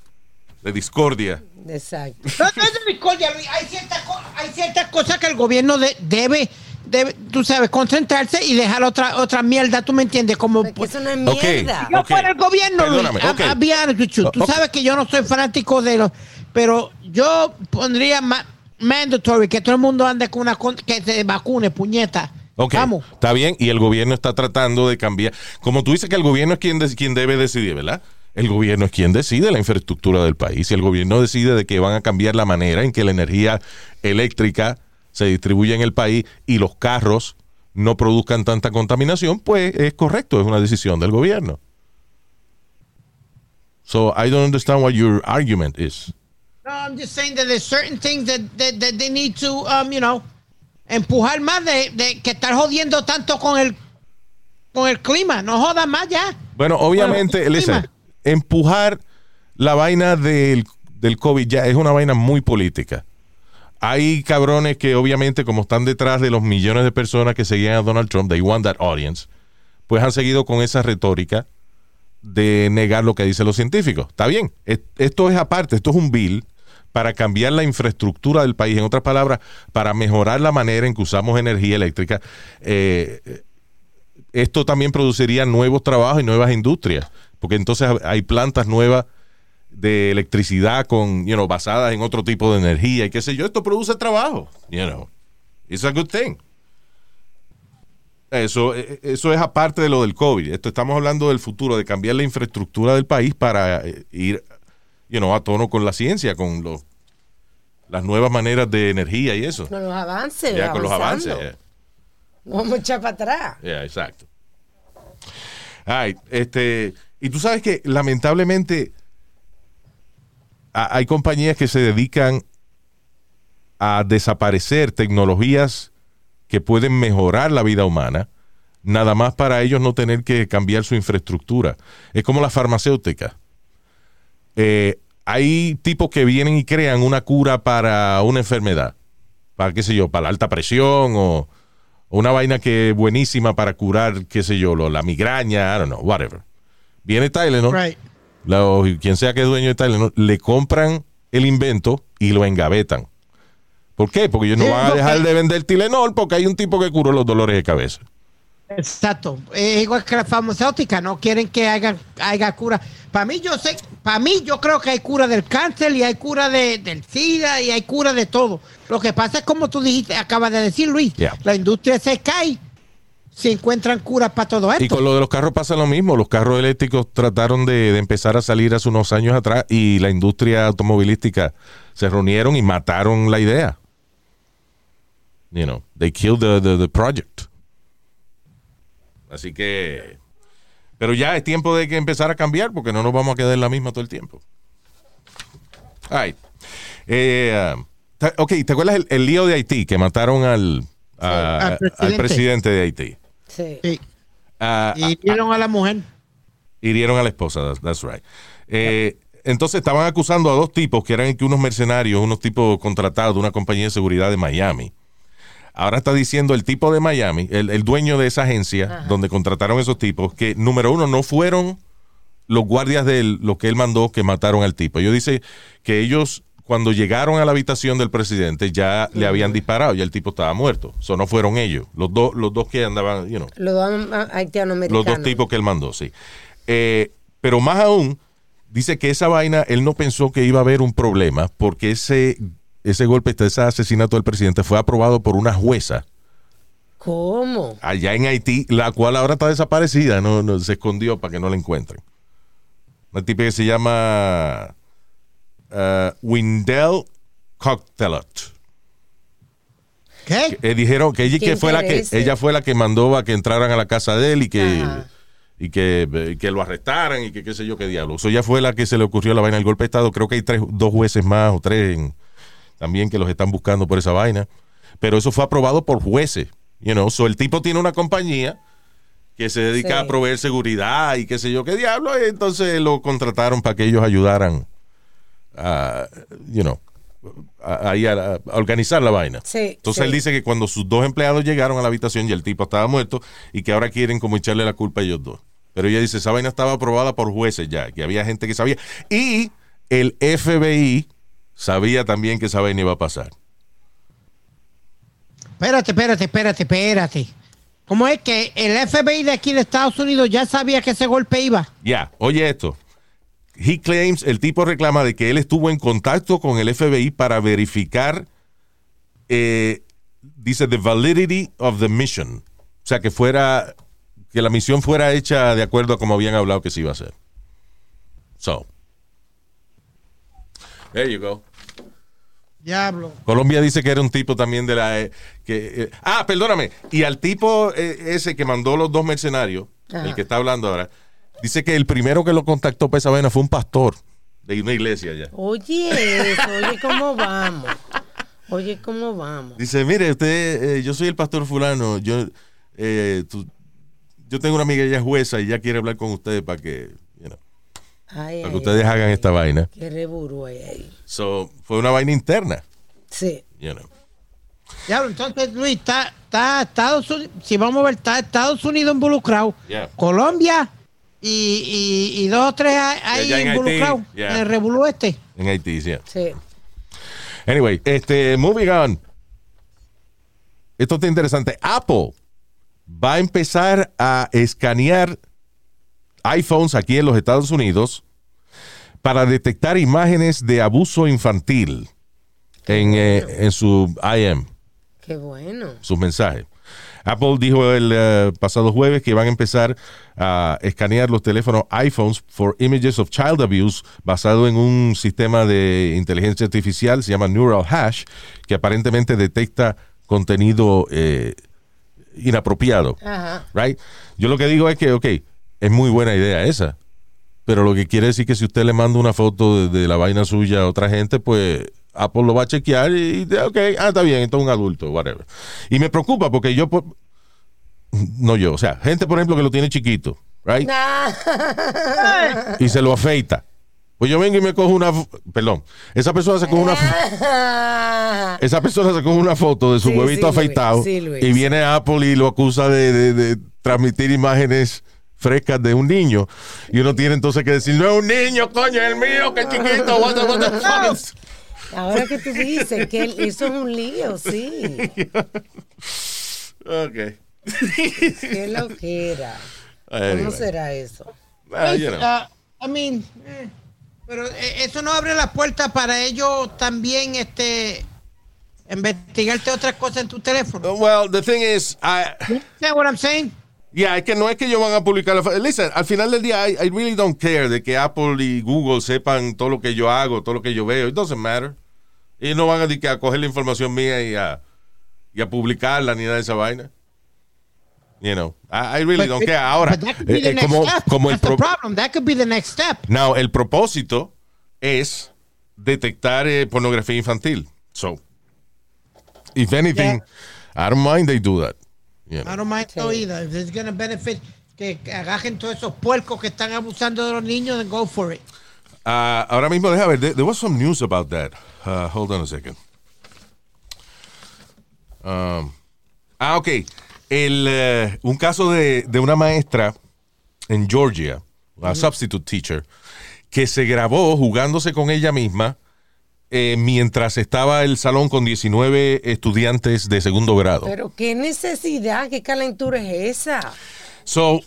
De discordia. Exacto. No, no es de discordia, Luis. Hay ciertas, hay ciertas cosas que el gobierno de- debe, debe, tú sabes, concentrarse y dejar otra, otra mierda, ¿tú me entiendes? Como Porque eso no es Ok. mierda. yo Ok. fuera el gobierno, Luis, Perdóname, a- ok. a be honest with you. Tú sabes que yo no soy fanático de los Pero yo pondría ma- mandatory que todo el mundo ande con una con- que se vacune, puñeta. Ok, Vamos. está bien, y el gobierno está tratando de cambiar. Como tú dices que el gobierno es quien, de- quien debe decidir, ¿verdad? El gobierno es quien decide la infraestructura del país. Y el gobierno decide de que van a cambiar la manera en que la energía eléctrica se distribuye en el país y los carros no produzcan tanta contaminación, pues es correcto, es una decisión del gobierno. So I don't understand what your argument is. No, I'm just saying that there's certain things that, that, that they need to, um, you know, empujar más de, de que estar jodiendo tanto con el con el clima. No jodas más ya. Bueno, obviamente, listen, empujar la vaina del, del COVID ya es una vaina muy política. Hay cabrones que obviamente como están detrás de los millones de personas que seguían a Donald Trump, they want that audience, pues han seguido con esa retórica de negar lo que dicen los científicos. Está bien, es- esto es aparte, esto es un bill para cambiar la infraestructura del país, en otras palabras, para mejorar la manera en que usamos energía eléctrica. Eh, esto también produciría nuevos trabajos y nuevas industrias, porque entonces hay plantas nuevas de electricidad con, you know, basadas en otro tipo de energía y qué sé yo, esto produce trabajo, you. It's a good thing. Eso, eh, eso es aparte de lo del COVID. Esto estamos hablando del futuro, de cambiar la infraestructura del país para eh, ir, you know, a tono con la ciencia, con los, las nuevas maneras de energía y eso. Con los avances. Ya con los avances. yeah. No Vamos a echar para atrás. Yeah, exacto. Ay, este, y tú sabes que lamentablemente a- hay compañías que se dedican a desaparecer tecnologías que pueden mejorar la vida humana, nada más para ellos no tener que cambiar su infraestructura. Es como la farmacéutica. Eh, hay tipos que vienen y crean una cura para una enfermedad, para qué sé yo, para la alta presión o, una vaina que es buenísima para curar, qué sé yo, lo- la migraña, I don't know, whatever. Viene Tylenol, Right. quien sea que es dueño de Tylenol, le compran el invento y lo engavetan. ¿Por qué? Porque ellos no van a dejar de vender Tylenol porque hay un tipo que curó los dolores de cabeza. Exacto. Es igual que la farmacéutica, no quieren que haya, haya cura. Para mí, yo sé, para mí, yo creo que hay cura del cáncer y hay cura de, del SIDA y hay cura de todo. Lo que pasa es como tú dijiste, acabas de decir, Luis, Yeah. la industria se cae si encuentran curas para todo esto. Y con lo de los carros pasa lo mismo. Los carros eléctricos trataron de, de empezar a salir hace unos años atrás y la industria automovilística se reunieron y mataron la idea. You know, they killed the, the, the project. Así que... Pero ya es tiempo de que empezar a cambiar porque no nos vamos a quedar en la misma todo el tiempo. Ay. Eh, um, ta- ok, ¿te acuerdas el, el lío de Haití que mataron al, a- Al al presidente. presidente de Haití? Sí. Sí. Ah, Y dieron a la mujer. hirieron a la esposa, that's, that's right. Eh, entonces estaban acusando a dos tipos que eran que unos mercenarios, unos tipos contratados de una compañía de seguridad de Miami. Ahora está diciendo el tipo de Miami, el, el dueño de esa agencia donde contrataron esos tipos, que número uno no fueron los guardias de él, lo que él mandó que mataron al tipo. Ellos dicen que ellos cuando llegaron a la habitación del presidente ya le habían disparado, ya el tipo estaba muerto. Eso no fueron ellos, los dos, los dos que andaban, you know, Los dos haitianos los dos tipos que él mandó, sí. Eh, pero más aún, dice que esa vaina, él no pensó que iba a haber un problema porque ese, ese golpe, ese asesinato del presidente fue aprobado por una jueza ¿Cómo? allá en Haití, la cual ahora está desaparecida, no, no, se escondió para que no la encuentren. Una tipa que se llama eh, Windell Cocktelot. ¿Qué? Eh, dijeron que ella, ¿Qué que fue la que ella fue la que mandó a que entraran a la casa de él y que Ajá. y que, eh, que lo arrestaran y que qué sé yo qué diablo. Eso ya fue la que se le ocurrió la vaina del golpe de estado. Creo que hay tres, dos jueces más o tres en- también que los están buscando por esa vaina. Pero eso fue aprobado por jueces. You know, so el tipo tiene una compañía que se dedica Sí. a proveer seguridad y qué sé yo qué diablo. Y entonces lo contrataron para que ellos ayudaran a, you know, a, ahí a- a organizar la vaina. Sí, Entonces sí. él dice que cuando sus dos empleados llegaron a la habitación y el tipo estaba muerto y que ahora quieren como echarle la culpa a ellos dos. Pero ella dice, esa vaina estaba aprobada por jueces ya, que había gente que sabía. Y el FBI sabía también que esa vaina iba a pasar. Espérate, espérate, espérate, espérate. ¿Cómo es que el FBI de aquí de Estados Unidos ya sabía que ese golpe iba? Ya, oye esto. he claims, el tipo reclama de que él estuvo en contacto con el FBI para verificar, eh, dice, the validity of the mission. O sea, que fuera, que la misión fuera hecha de acuerdo a como habían hablado que se iba a hacer. So. There you go. Diablo. Colombia dice que era un tipo también de la... eh, que, eh, ah, perdóname. Y al tipo eh, ese que mandó los dos mercenarios, el que está hablando ahora, dice que el primero que lo contactó para esa vaina fue un pastor de una iglesia allá. Oye, eso, oye, ¿cómo vamos? Oye, ¿cómo vamos? Dice, mire, usted, yo soy el pastor fulano, yo, tú- yo tengo una amiga, ella es jueza y ella quiere hablar con ustedes para que, Ay, para ay, que ustedes ay, hagan esta vaina. Qué reburú hay ahí. So, fue una vaina interna, Sí. you know. Diablo, entonces, Luis, está, está Estados Unidos, si vamos a ver, está Estados Unidos involucrado, Yeah. Colombia y, y, y dos o tres ahí Haití, involucrados yeah. en el revolú este. En Haití, sí. Sí. Anyway, este, moving on. Esto está interesante. Apple va a empezar a escanear iPhones aquí en los Estados Unidos para detectar imágenes de abuso infantil en, eh, en su IM, Qué bueno. sus mensajes. Apple dijo el eh, pasado jueves que van a empezar a escanear los teléfonos iPhones for images of child abuse basado en un sistema de inteligencia artificial, se llama Neural Hash, que aparentemente detecta contenido eh, inapropiado. Ajá. Right? Yo lo que digo es que, ok, es muy buena idea esa. Pero lo que quiere decir que si usted le manda una foto de, de la vaina suya a otra gente, pues Apple lo va a chequear y, y, ok, ah, está bien, entonces un adulto, whatever. Y me preocupa porque yo, por- no yo, o sea, gente, por ejemplo, que lo tiene chiquito, right? Y se lo afeita. Pues yo vengo y me cojo una, perdón, esa persona se coge una, esa persona se coge una foto de su Sí, huevito sí, Luis, afeitado sí, Luis. y viene Apple y lo acusa de, de- de transmitir imágenes frescas de un niño y uno tiene entonces que decir no es un niño coño es el mío que chiquito what the, what the fuck is-" Ahora que tú dices que eso es un lío, sí. okay Qué loquera. Anyway. ¿Cómo será eso? Ah, you know. Ah, I mean, eh, pero eh, eso no abre la puerta para ellos también este investigarte otras cosas en tu teléfono. well the thing is I, You know what I'm saying? Yeah, es que no es que ellos van a publicar la Listen, al final del día, I, I really don't care de que Apple y Google sepan todo lo que yo hago, todo lo que yo veo. It doesn't matter. Ellos no van a, di que a coger la información mía y a, y a publicarla ni nada de esa vaina. You know, I, I really don't care. Ahora, But eh, the eh, como, step. como el That's pro- problem. That could be the next step. Now, el propósito es detectar eh, pornografía infantil. So, if anything, I don't mind they do that. You know. I don't mind no either. If it's gonna benefit que agajen todos esos puercos que están abusando de los niños, then go for it. Ah, ahora mismo, deja ver, there, there was some news about that. Uh, hold on a second. Um, ah, ok. El, eh, un caso de, de una maestra en Georgia, una substitute teacher, que se grabó jugándose con ella misma eh, mientras estaba el salón con 19 estudiantes de segundo grado. Pero qué necesidad, qué calentura es esa. So,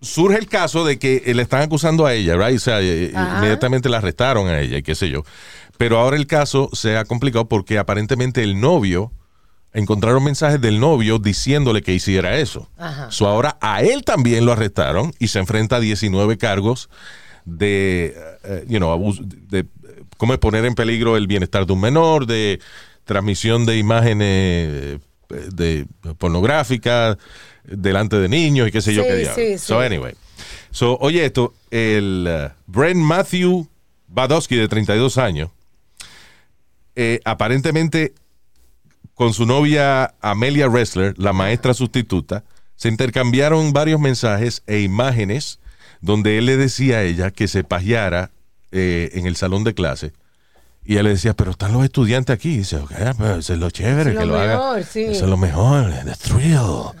surge el caso de que eh, le están acusando a ella, right? O sea, eh, Ajá. inmediatamente la arrestaron a ella y qué sé yo. Pero ahora el caso se ha complicado porque aparentemente el novio, encontraron mensajes del novio diciéndole que hiciera eso. Ajá. So, ahora a él también lo arrestaron y se enfrenta a 19 cargos de, eh, you know, abuso, de cómo es poner en peligro el bienestar de un menor, de transmisión de imágenes eh, de pornográficas delante de niños y qué sé yo Sí, qué diablo. sí, So, sí. anyway. So, oye esto, el uh, Brent Matthew Badowski de 32 años, eh, aparentemente con su novia Amelia Wrestler, la maestra sustituta, se intercambiaron varios mensajes e imágenes donde él le decía a ella que se pajeara eh, en el salón de clase. Y ella le decía, pero están los estudiantes aquí. Y dice, ok, pero eso es lo chévere, Es que lo lo haga. mejor, sí. Eso es lo mejor, the thrill.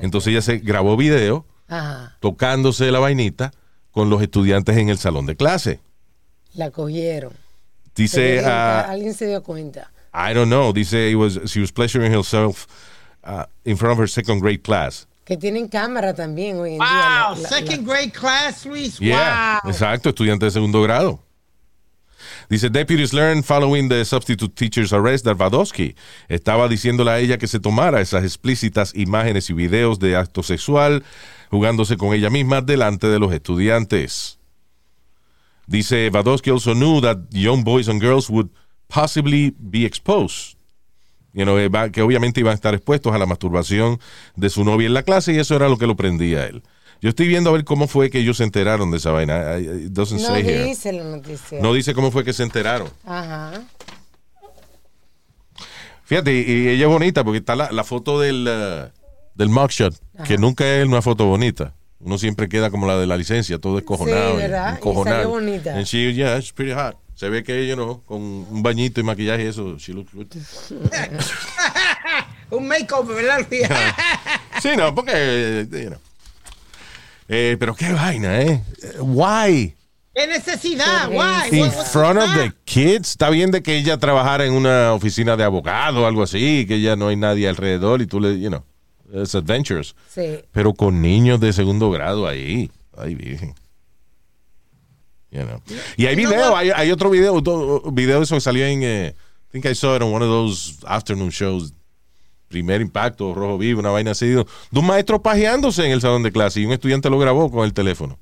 Entonces ella se grabó video Ajá, tocándose la vainita con los estudiantes en el salón de clase. la cogieron. Dice, ah, Alguien se dio cuenta. I don't know. Dice it was she was pleasuring herself uh, in front of her second grade class. Que tienen cámara también hoy en Wow, día. la- second grade class, Luis. Yeah, Wow. exacto, estudiante de segundo grado. Dice, deputies learned following the substitute teacher's arrest that Vadosky estaba diciéndole a ella que se tomara esas explícitas imágenes y videos de acto sexual jugándose con ella misma delante de los estudiantes. Dice, Vadosky also knew that young boys and girls would possibly be exposed. You know, eh, que obviamente iban a estar expuestos a la masturbación de su novia en la clase y eso era lo que lo prendía a él. Yo estoy viendo a ver cómo fue que ellos se enteraron de esa vaina. I- It doesn't No say here. dice la noticia. No dice cómo fue que se enteraron. Ajá. Fíjate, y, ella es bonita porque está la, la foto del, uh, del mugshot, que nunca es una foto bonita. Uno siempre queda como la de la licencia, todo escojonado. Sí, ¿verdad? Y salió bonita. And she, yeah, she's pretty hot. Se ve que, you know, con un bañito y maquillaje y eso, she looks good. Un makeover, ¿verdad? Sí, no, porque, eh, you know. Eh, pero qué vaina, ¿eh? Why? ¿Qué necesidad? Why? In front of the kids. Está bien de que ella trabajara en una oficina de abogado o algo así, que ya no hay nadie alrededor y tú le, you know, it's adventures. Sí. Pero con niños de segundo grado ahí. Ay, virgen. You know. Y hay video, hay, hay otro video, otro video de eso que salió en, eh, I think I saw it on one of those afternoon shows. Primer impacto, rojo vivo, una vaina así. De un maestro pajeándose en el salón de clase y un estudiante lo grabó con el teléfono.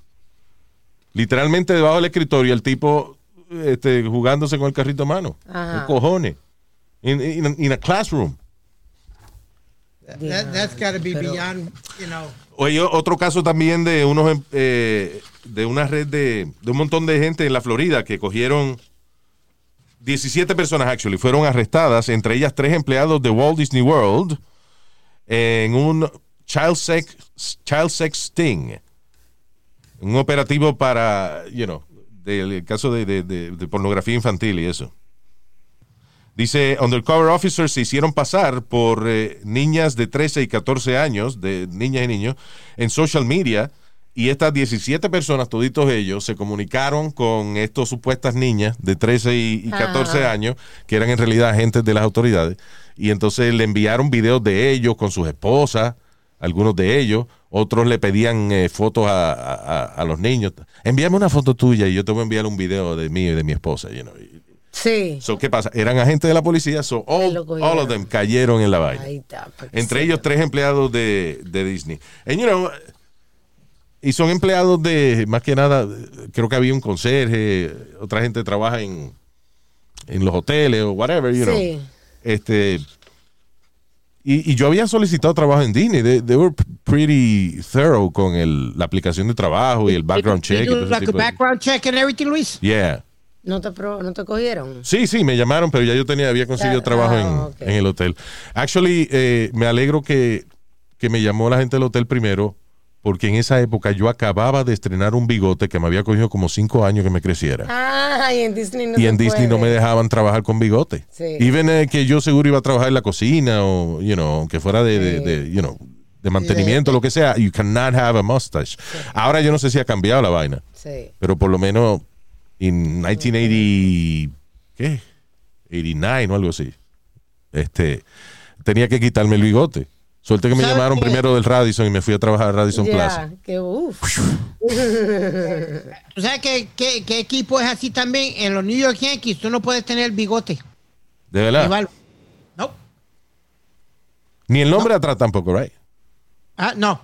Literalmente debajo del escritorio, el tipo este, jugándose con el carrito a mano. Ajá. ¿Qué cojones? In, in, in a classroom. That, that's got to be beyond, you know. Oye, otro caso también de unos em- eh, de una red de, un montón de gente en la Florida que cogieron 17 personas actually fueron arrestadas, entre ellas tres empleados de Walt Disney World en un child sex child sex sting, un operativo para, you know, del caso de- de- de pornografía infantil y eso. Dice, undercover officers se hicieron pasar por eh, niñas de 13 y 14 años, de niñas y niños, en social media. Y estas 17 personas, toditos ellos, se comunicaron con estas supuestas niñas de 13 y, y 14 Ajá. años, que eran en realidad agentes de las autoridades. Y entonces le enviaron videos de ellos con sus esposas, algunos de ellos. Otros le pedían eh, fotos a- a los niños. Envíame una foto tuya y yo te voy a enviar un video de mí y de mi esposa. you know. Sí. So, ¿Qué pasa? Eran agentes de la policía, so all, all of them cayeron en la vaina. Ahí está. Entre ellos tres empleados de, de Disney. And, you know, y son empleados de, más que nada, creo que había un conserje, otra gente trabaja en, en los hoteles o whatever, you know. Sí. Este, y, y yo había solicitado trabajo en Disney. They, they were pretty thorough con el, la aplicación de trabajo y el background check. like a background check and everything, Luis. Yeah. ¿No te, ¿No te cogieron? Sí, sí, me llamaron, pero ya yo tenía, había conseguido Ah, trabajo ah, en, en el hotel. Actually, eh, me alegro que, que me llamó la gente del hotel primero, porque en esa época yo acababa de estrenar un bigote que me había cogido como cinco años que me creciera. Ah, y en Disney no y en Disney no me dejaban trabajar con bigote. Sí. Even eh, que yo seguro iba a trabajar en la cocina o, you know, que fuera de, de- de, you know, de mantenimiento, lo que sea, you cannot have a mustache. Ahora yo no sé si ha cambiado la vaina Sí. pero por lo menos en 1980 ¿qué? 89 o algo así este tenía que quitarme el bigote suerte que me ¿Sabe llamaron qué? primero del Radisson y me fui a trabajar a Radisson Plaza Ya, que uff. ¿Tú sabes qué, qué, qué equipo es así también? En los New York Yankees tú no puedes tener bigote. de verdad. No. ni el nombre atrás tampoco right Ah, no.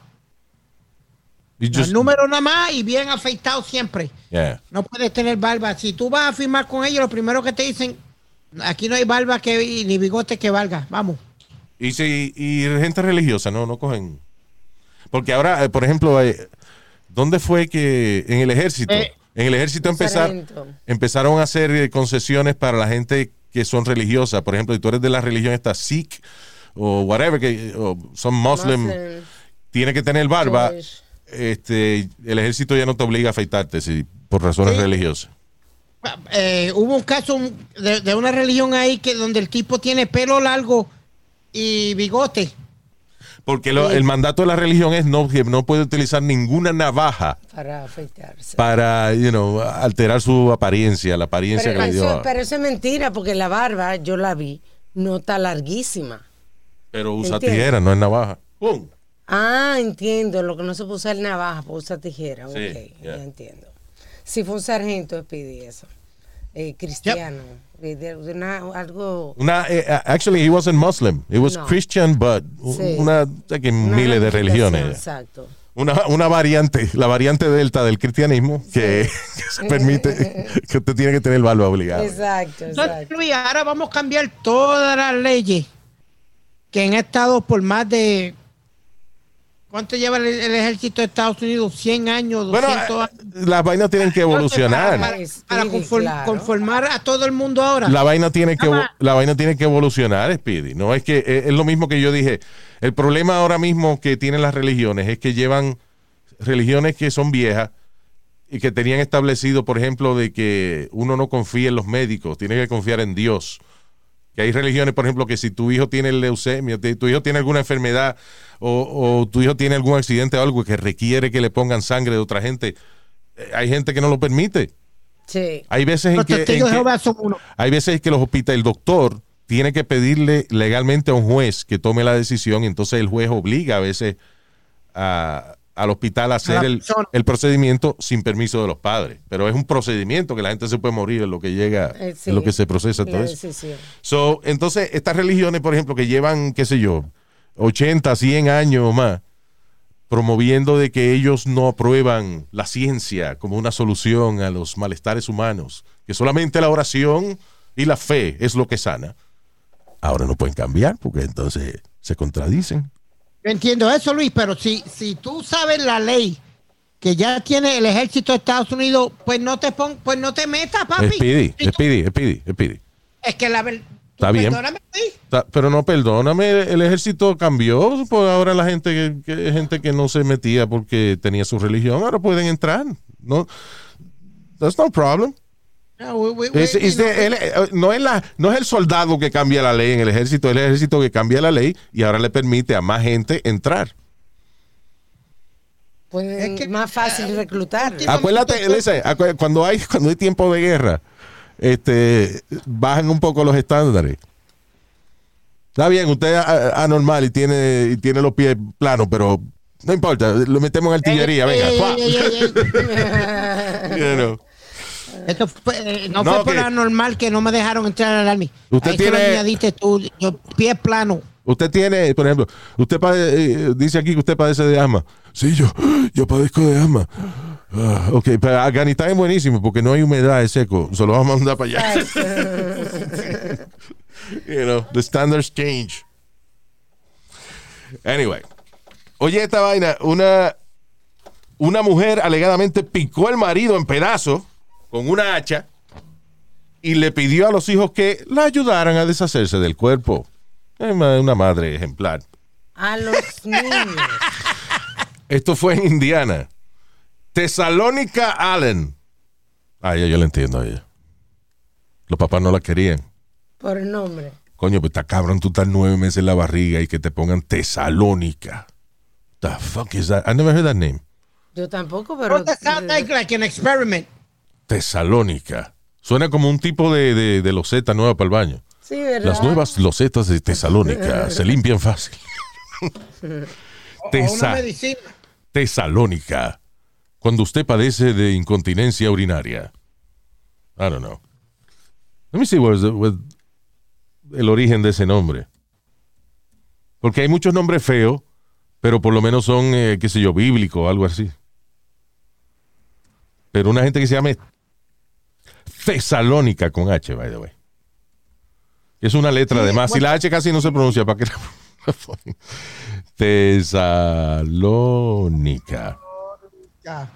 El número nada más y bien afeitado siempre. yeah. No puedes tener barba. Si tú vas a firmar con ellos, lo primero que te dicen, aquí no hay barba que, ni bigote que valga. Vamos. y si y gente religiosa no no cogen porque ahora eh, por ejemplo eh, ¿dónde fue que en el ejército Eh, en el ejército empezar, empezaron a hacer eh, concesiones para la gente que son religiosas. Por ejemplo, si tú eres de la religión esta Sikh o whatever, que o son Muslim, Muslim, tiene que tener barba. Jewish. Este, el ejército ya no te obliga a afeitarte si, por razones Sí. religiosas. Eh, hubo un caso de, de una religión ahí que donde el tipo tiene pelo largo y bigote. Porque lo- el mandato de la religión es no, que no puede utilizar ninguna navaja Para afeitarse. para, you know, alterar su apariencia, la apariencia Pero que le dio. pero eso es mentira, porque la barba, yo la vi, no está larguísima. pero usa ¿entiendes? tijera, no es navaja. ¡Pum! Ah, entiendo. Lo que no se puede usar navaja, puede usar tijera. Sí, ok, yeah. ya entiendo. Si fue un sargento, pide eso. Eh, cristiano. de- de- de una- algo. Una, eh, actually, he wasn't Muslim. He was No. Christian, but Sí. una, que una miles de religiones. Exacto. Una, una variante, la variante delta del cristianismo que, que se permite que usted tiene que tener barba obligado. Exacto, Entonces, exacto. Luis, ahora vamos a cambiar todas las leyes que han estado por más de... ¿Cuánto lleva el, el ejército de Estados Unidos? ¿100 años? Bueno, 200 eh, las vainas tienen que evolucionar. Para, Speedy, para conform- claro. conformar a todo el mundo ahora. La vaina tiene que la vaina tiene que evolucionar, Speedy. No es que eh, es lo mismo que yo dije. El problema ahora mismo que tienen las religiones es que llevan religiones que son viejas y que tenían establecido, por ejemplo, de que uno no confía en los médicos, tiene que confiar en Dios. Que hay religiones, por ejemplo, que si tu hijo tiene leucemia, tu hijo tiene alguna enfermedad o, o tu hijo tiene algún accidente o algo que requiere que le pongan sangre de otra gente, eh, hay gente que no lo permite. Sí. Hay veces en que, en hay veces que los hospitales, el doctor tiene que pedirle legalmente a un juez que tome la decisión y entonces el juez obliga a veces a- al hospital a hacer el, el procedimiento sin permiso de los padres. Pero es un procedimiento que la gente se puede morir en lo que llega, Eh, sí. en lo que se procesa todo eso. decisión. So, entonces, estas religiones, por ejemplo, que llevan, qué sé yo, 80, 100 años o más, promoviendo de que ellos no aprueban la ciencia como una solución a los malestares humanos, que solamente la oración y la fe es lo que sana. Ahora no pueden cambiar porque entonces se contradicen. Yo entiendo eso, Luis, pero si, si tú sabes la ley que ya tiene el ejército de Estados Unidos, pues no te pon, pues no te metas, papi. Speedy, Si tú- Speedy, Speedy, Speedy. Es que la verdad. Está bien. Perdóname, Pero no, perdóname, el ejército cambió, pues ahora la gente que, que- gente que no se metía porque tenía su religión, ahora pueden entrar. No, that's no problem. No, we- we- we- Es- es you know, de- él- eh, no, es la, no es el soldado que cambia la ley en el ejército, es el ejército que cambia la ley y ahora le permite a más gente entrar. Es que- más fácil reclutar. Última- Acuérdate, acu- cuando hay cuando hay tiempo de guerra, este, bajan un poco los estándares. Está bien, usted es a- anormal y tiene, y tiene los pies planos, pero no importa, lo metemos en artillería, Ey, venga. ey, ¡fua! ey, ey, ey. You know. Esto fue, eh, no, No, fue por anormal que no me dejaron entrar al army. Usted Ahí tiene- añadiste tú, yo, pie plano. Usted tiene, por ejemplo, usted pade- eh, dice aquí que usted padece de asma. Sí, yo, yo padezco de asma. Ah, ok, pero Afganistán es buenísimo porque no hay humedad, es seco. Se lo vamos a mandar para allá. you know, the standards change. Anyway. Oye, esta vaina, una, una mujer alegadamente picó al marido en pedazos con una hacha y le pidió a los hijos que la ayudaran a deshacerse del cuerpo. Una madre ejemplar. A los niños. Esto fue en Indiana. Tesalónica Allen. Ah, ya yo la entiendo a ella. Los papás no la querían. Por el nombre. Coño, pues está cabrón, tú estás nueve meses en la barriga y que te pongan Tesalónica. The fuck is that? I never heard that name. Yo tampoco, pero. Sounds like, like an experiment. Tesalónica. Suena como un tipo de, de, de loseta nueva para el baño. Sí, ¿verdad? Las nuevas losetas de Tesalónica se limpian fácil. Tesa-. Tesalónica. Cuando usted padece de incontinencia urinaria. I don't know. Let me see where's the- el origen de ese nombre. Porque hay muchos nombres feos, pero por lo menos son, eh, qué sé yo, bíblicos o algo así. Pero una gente que se llame Tesalónica con H, by the way. Es una letra de más. Si la H casi no se pronuncia, ¿para qué? la- Tesalónica. Ya.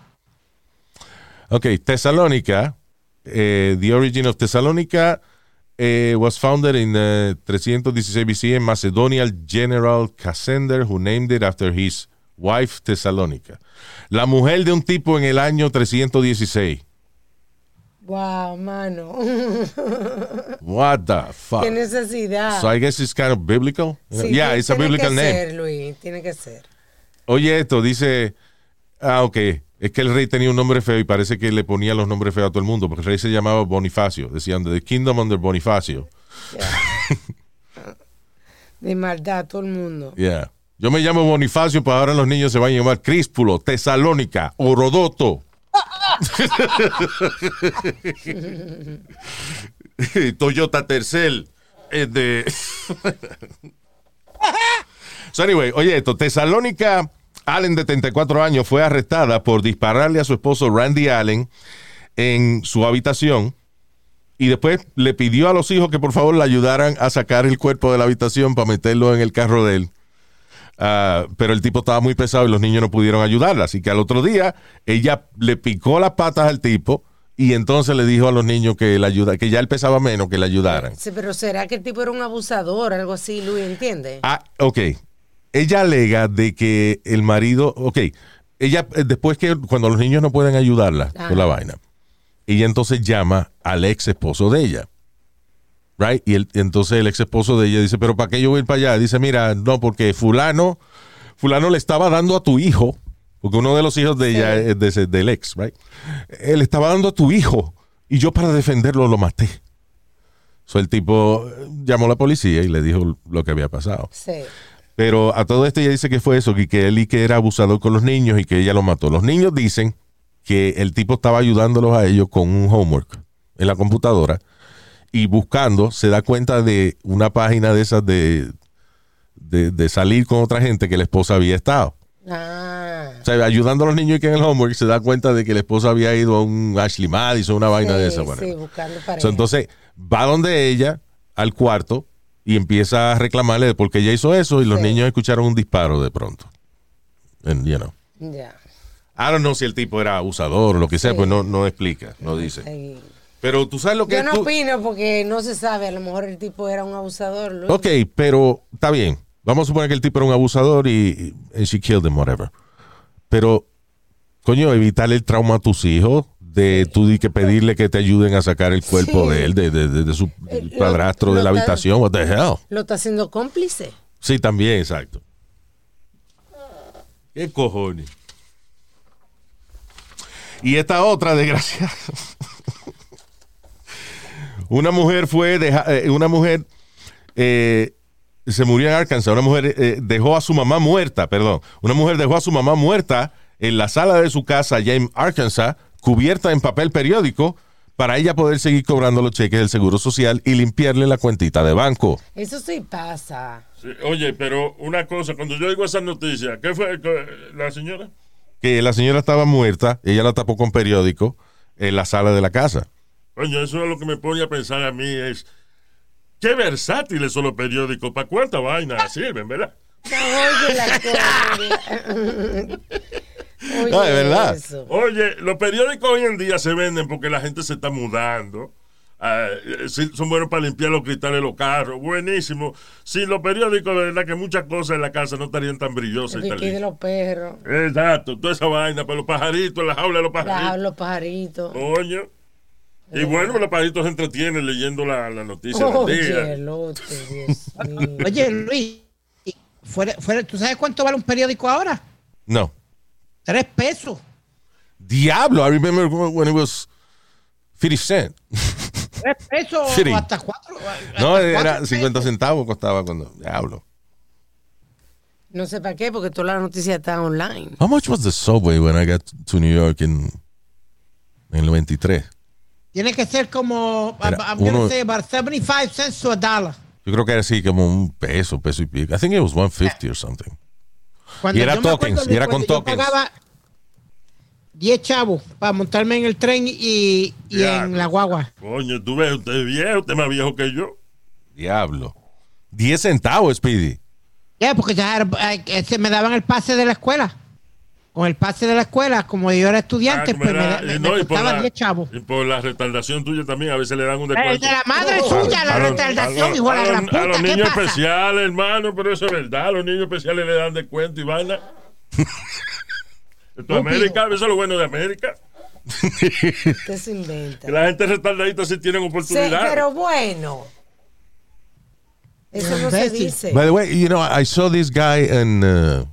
Okay, Thessalonica. eh, the origin of Thessalonica eh, was founded in uh, 316 BC in Macedonian general Cassander, who named it after his wife Thessalonica. La mujer de un tipo en el año 316. Wow, mano. What the fuck? Qué necesidad. So I guess it's kind of biblical. Sí, yeah, tiene- it's a tiene biblical que name. Ser, Luis, tiene que ser. Oye, esto dice. Ah, ok. Es que el rey tenía un nombre feo y parece que le ponía los nombres feos a todo el mundo, porque el rey se llamaba Bonifacio. Decían The Kingdom under Bonifacio. De maldad, todo el mundo. Yeah. Yo me llamo Bonifacio, pues ahora los niños se van a llamar Críspulo, Tesalónica, Orodoto. Toyota Tercel. eh, de... so anyway, oye esto, Tesalónica Allen de 34 años fue arrestada por dispararle a su esposo Randy Allen en su habitación y después le pidió a los hijos que por favor le ayudaran a sacar el cuerpo de la habitación para meterlo en el carro de él. Ah, pero el tipo estaba muy pesado y los niños no pudieron ayudarla. Así que al otro día ella le picó las patas al tipo y entonces le dijo a los niños que, la ayuda, que ya él pesaba menos que le ayudaran. Sí, pero ¿será que el tipo era un abusador, algo así, Luis, entiende? Ah, ok. Ella alega de que el marido, ok, ella eh, después que cuando los niños no pueden ayudarla Ajá. con la vaina, ella entonces llama al ex esposo de ella. Right? Y el- entonces el ex esposo de ella dice, pero ¿para qué yo voy a ir para allá? Dice, mira, no, porque fulano, fulano le estaba dando a tu hijo, porque uno de los hijos de ella es de ese- del ex, right? Él estaba dando a tu hijo y yo para defenderlo lo maté. So el tipo eh, llamó a la policía y le dijo lo que había pasado. Sí. Pero a todo esto ella dice que fue eso, que, que él y que era abusador con los niños y que ella lo mató. Los niños dicen que el tipo estaba ayudándolos a ellos con un homework en la computadora y buscando se da cuenta de una página de esas de, de, de salir con otra gente que la esposa había estado. Ah. O sea, ayudando a los niños y que en el homework se da cuenta de que la esposa había ido a un Ashley Madison, una vaina de esa. sí, buscando. So, entonces va donde ella, al cuarto, y empieza a reclamarle de por qué ella hizo eso y los Sí. niños escucharon un disparo de pronto. And, you know. Ya. I don't know si el tipo era abusador o lo que sea, pues no, no explica, no dice. Pero tú sabes lo que Yo no tú- opino porque no se sabe. A lo mejor el tipo era un abusador. Luis. Ok, pero está bien. Vamos a suponer que el tipo era un abusador y, y she killed him, whatever. Pero, coño, evitarle el trauma a tus hijos de tú di que pedirle que te ayuden a sacar el cuerpo Sí. de él, de, de- de- de su Eh, lo- padrastro de la habitación. What the hell? Lo está haciendo cómplice. Sí, también, exacto. ¿Qué cojones? Y esta otra, desgracia. Una mujer fue, deja- eh, una mujer eh, se murió en Arkansas. Una mujer eh, dejó a su mamá muerta, perdón. Una mujer dejó a su mamá muerta en la sala de su casa allá en Arkansas, cubierta en papel periódico, para ella poder seguir cobrando los cheques del Seguro Social y limpiarle la cuentita de banco. Eso sí pasa. Sí, Oye, pero una cosa, cuando yo digo esa noticia, ¿qué fue que- la señora? que la señora estaba muerta, ella la tapó con periódico en la sala de la casa. Coño, eso es lo que me pone a pensar a mí es qué versátiles son los periódicos, para cuánta vaina sirven, ¿verdad? Oye, la. Oye, No, de verdad. eso. Oye, los periódicos hoy en día se venden porque la gente se está mudando. Ah, eh, son buenos para limpiar los cristales de los carros. Buenísimo. Sin los periódicos, de verdad que muchas cosas en la casa no estarían tan brillosas El y de los perros. Exacto, toda esa vaina, para los pajaritos, la jaula de los La- pajaritos. los pajaritos. Coño. Y bueno, los pajaritos se entretienen leyendo la, la noticia Oye, el Dios mío. Oye, Luis, fuera, fuera, ¿tú sabes cuánto vale un periódico ahora? No. Tres pesos. Diablo, I remember when it was 50 cent. Tres pesos o hasta cuatro. No, era cuatro 50 pesos. centavos costaba cuando. Diablo. No sé para qué, porque toda la noticia está online. How much was the subway when I got to New York in, en el 93? Tiene que ser como, Era I'm gonna uno- say about 75 cents to a dollar. Yo creo que era así como un peso, peso y pico. I think it was 150 or something. Cuando Y era tokens, y era con cuando yo tokens. pagaba 10 chavos para montarme en el tren y, y en la guagua. Coño, tú ves, usted es viejo, usted es más viejo que yo. Diablo. 10 centavos, Speedy. Ya, porque ya era- eh, eh, se me daban el pase de la escuela. Con el pase de la escuela, como yo era estudiante, Ah, pues me, era- me- y me no, costaba la- 10 chavos. Y por la retardación tuya también, a veces le dan un El descuento. de la madre suya, la A retardación, a los- hijo de la a gran los- A los puta, ¿qué niños pasa? especiales, hermano, pero eso es verdad. A los niños especiales le dan descuento y vaina. Esto es América, eso es lo bueno de América. Usted se inventa. Que la gente retardadita sí tienen Sí, oportunidad. pero bueno. Eso no se dice. By the way, you know, I saw this guy en. uh,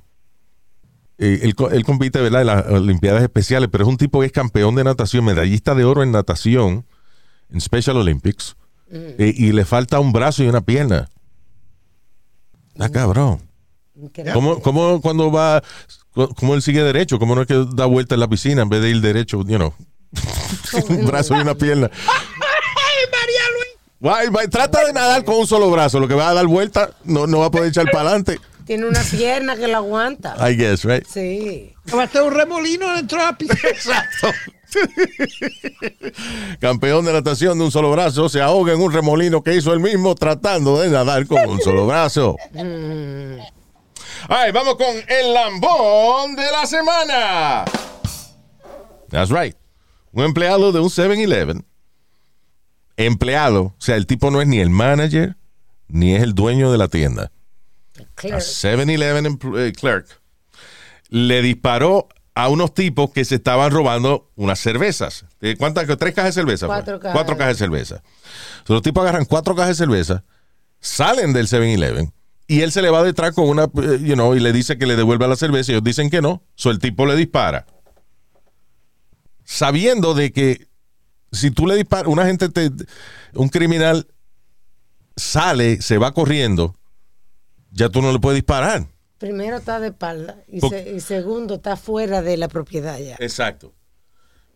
eh, él, co- él compite, ¿verdad? En las Olimpiadas Especiales, pero es un tipo que es campeón de natación, medallista de oro en natación, en Special Olympics, eh, y le falta un brazo y una pierna. Está cabrón. Increíble. ¿Cómo, cómo cuando va, cómo él sigue derecho? ¿Cómo no es que da vuelta en la piscina en vez de ir derecho? You know, un brazo y una pierna. ¡Ay, María Luis! Trata de nadar con un solo brazo. Lo que va a dar vuelta no, no va a poder echar para adelante. Tiene una pierna que la aguanta. I guess, right? Sí. Va a ser un remolino dentro de la piscina. Exacto. Campeón de natación de un solo brazo se ahoga en un remolino que hizo él mismo tratando de nadar con un solo brazo. Ay, vamos con el lambón de la semana. That's right. Un empleado de un 7-Eleven. Empleado, o sea, el tipo no es ni el manager ni es el dueño de la tienda. Claro. A 7-Eleven empl- eh, clerk le disparó a unos tipos que se estaban robando unas cervezas. Eh, ¿Cuántas? ¿Tres cajas de cerveza? fue? Cuatro cajas. Cuatro cajas de cerveza. Los tipos agarran cuatro cajas de cerveza, salen del 7-Eleven y él se le va detrás con una, eh, you know, y le dice que le devuelva la cerveza y ellos dicen que no. So, el tipo le dispara. Sabiendo de que si tú le disparas, una gente, te, un criminal sale, se va corriendo, ya tú no le puedes disparar. Primero está de espalda y, Por- se- y segundo está fuera de la propiedad ya. Exacto.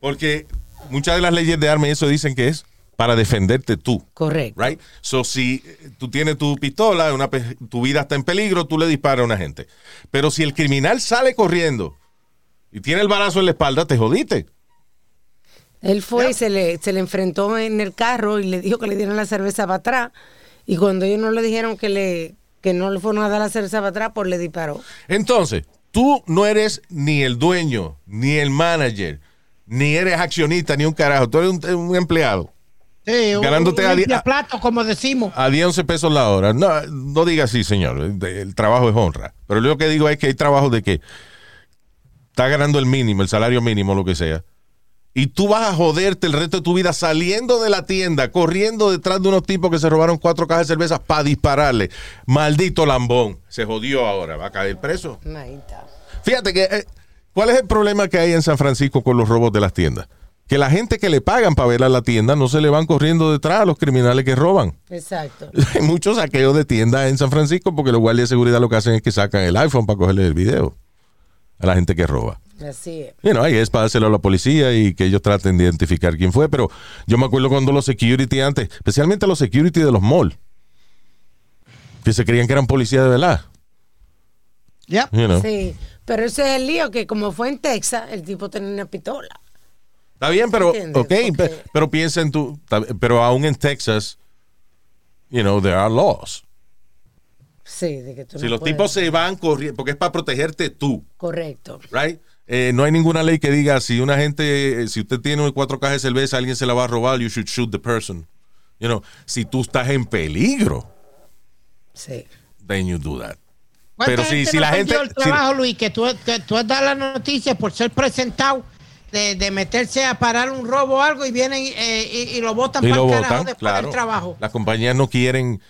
Porque muchas de las leyes de armas y eso dicen que es para defenderte tú. Correcto. Right? So, si eh, tú tienes tu pistola, una tu vida está en peligro, tú le disparas a una gente. Pero si el criminal sale corriendo y tiene el balazo en la espalda, te jodiste. Él fue y se le, se le enfrentó en el carro y le dijo que le dieran la cerveza para atrás. Y cuando ellos no le dijeron que le que no le fueron a dar la cerveza para atrás, pues le disparó. Entonces, tú no eres ni el dueño, ni el manager, ni eres accionista, ni un carajo. Tú eres un, un empleado. Sí, un- Ganándote un a di- limpiaplato, como decimos. A 10, 11 pesos la hora. No, no diga así, señor. El, el trabajo es honra. Pero lo que digo es que hay trabajos de que está ganando el mínimo, el salario mínimo, lo que sea. Y tú vas a joderte el resto de tu vida saliendo de la tienda, corriendo detrás de unos tipos que se robaron cuatro cajas de cerveza para dispararle. Maldito lambón. Se jodió ahora. Va a caer preso. Fíjate que, eh, ¿cuál es el problema que hay en San Francisco con los robos de las tiendas? Que la gente que le pagan para ver a la tienda no se le van corriendo detrás a los criminales que roban. Exacto. Hay muchos saqueos de tiendas en San Francisco porque los guardias de seguridad lo que hacen es que sacan el iPhone para cogerle el video a la gente que roba. Así es. Bueno, ahí es para dárselo a la policía y que ellos traten de identificar quién fue. Pero yo me acuerdo cuando los security antes, especialmente los security de los malls, que se creían que eran policías de verdad. Yep. you know. Sí. Pero ese es el lío que como fue en Texas, el tipo tenía una pistola. Está bien, pero, ¿Entiendes? ok, pe- Porque- pero piensa en tu, pero aún en Texas, you know, there are laws. Sí, de que tú Si no los puedes- tipos se van corriendo, porque es para protegerte tú. Correcto. right? Eh, no hay ninguna ley que diga si una gente, si usted tiene cuatro cajas de cerveza, alguien se la va a robar, you should shoot the person. You know, si tú estás en peligro, Sí. then you do that. ¿Cuánta Pero si, si no la gente, el si- trabajo, Luis, que tú, que tú has dado la noticia por ser presentado de, de meterse a parar un robo o algo y vienen eh, y, y lo botan y para lo el carajo votan, después claro. del trabajo. Las compañías no quieren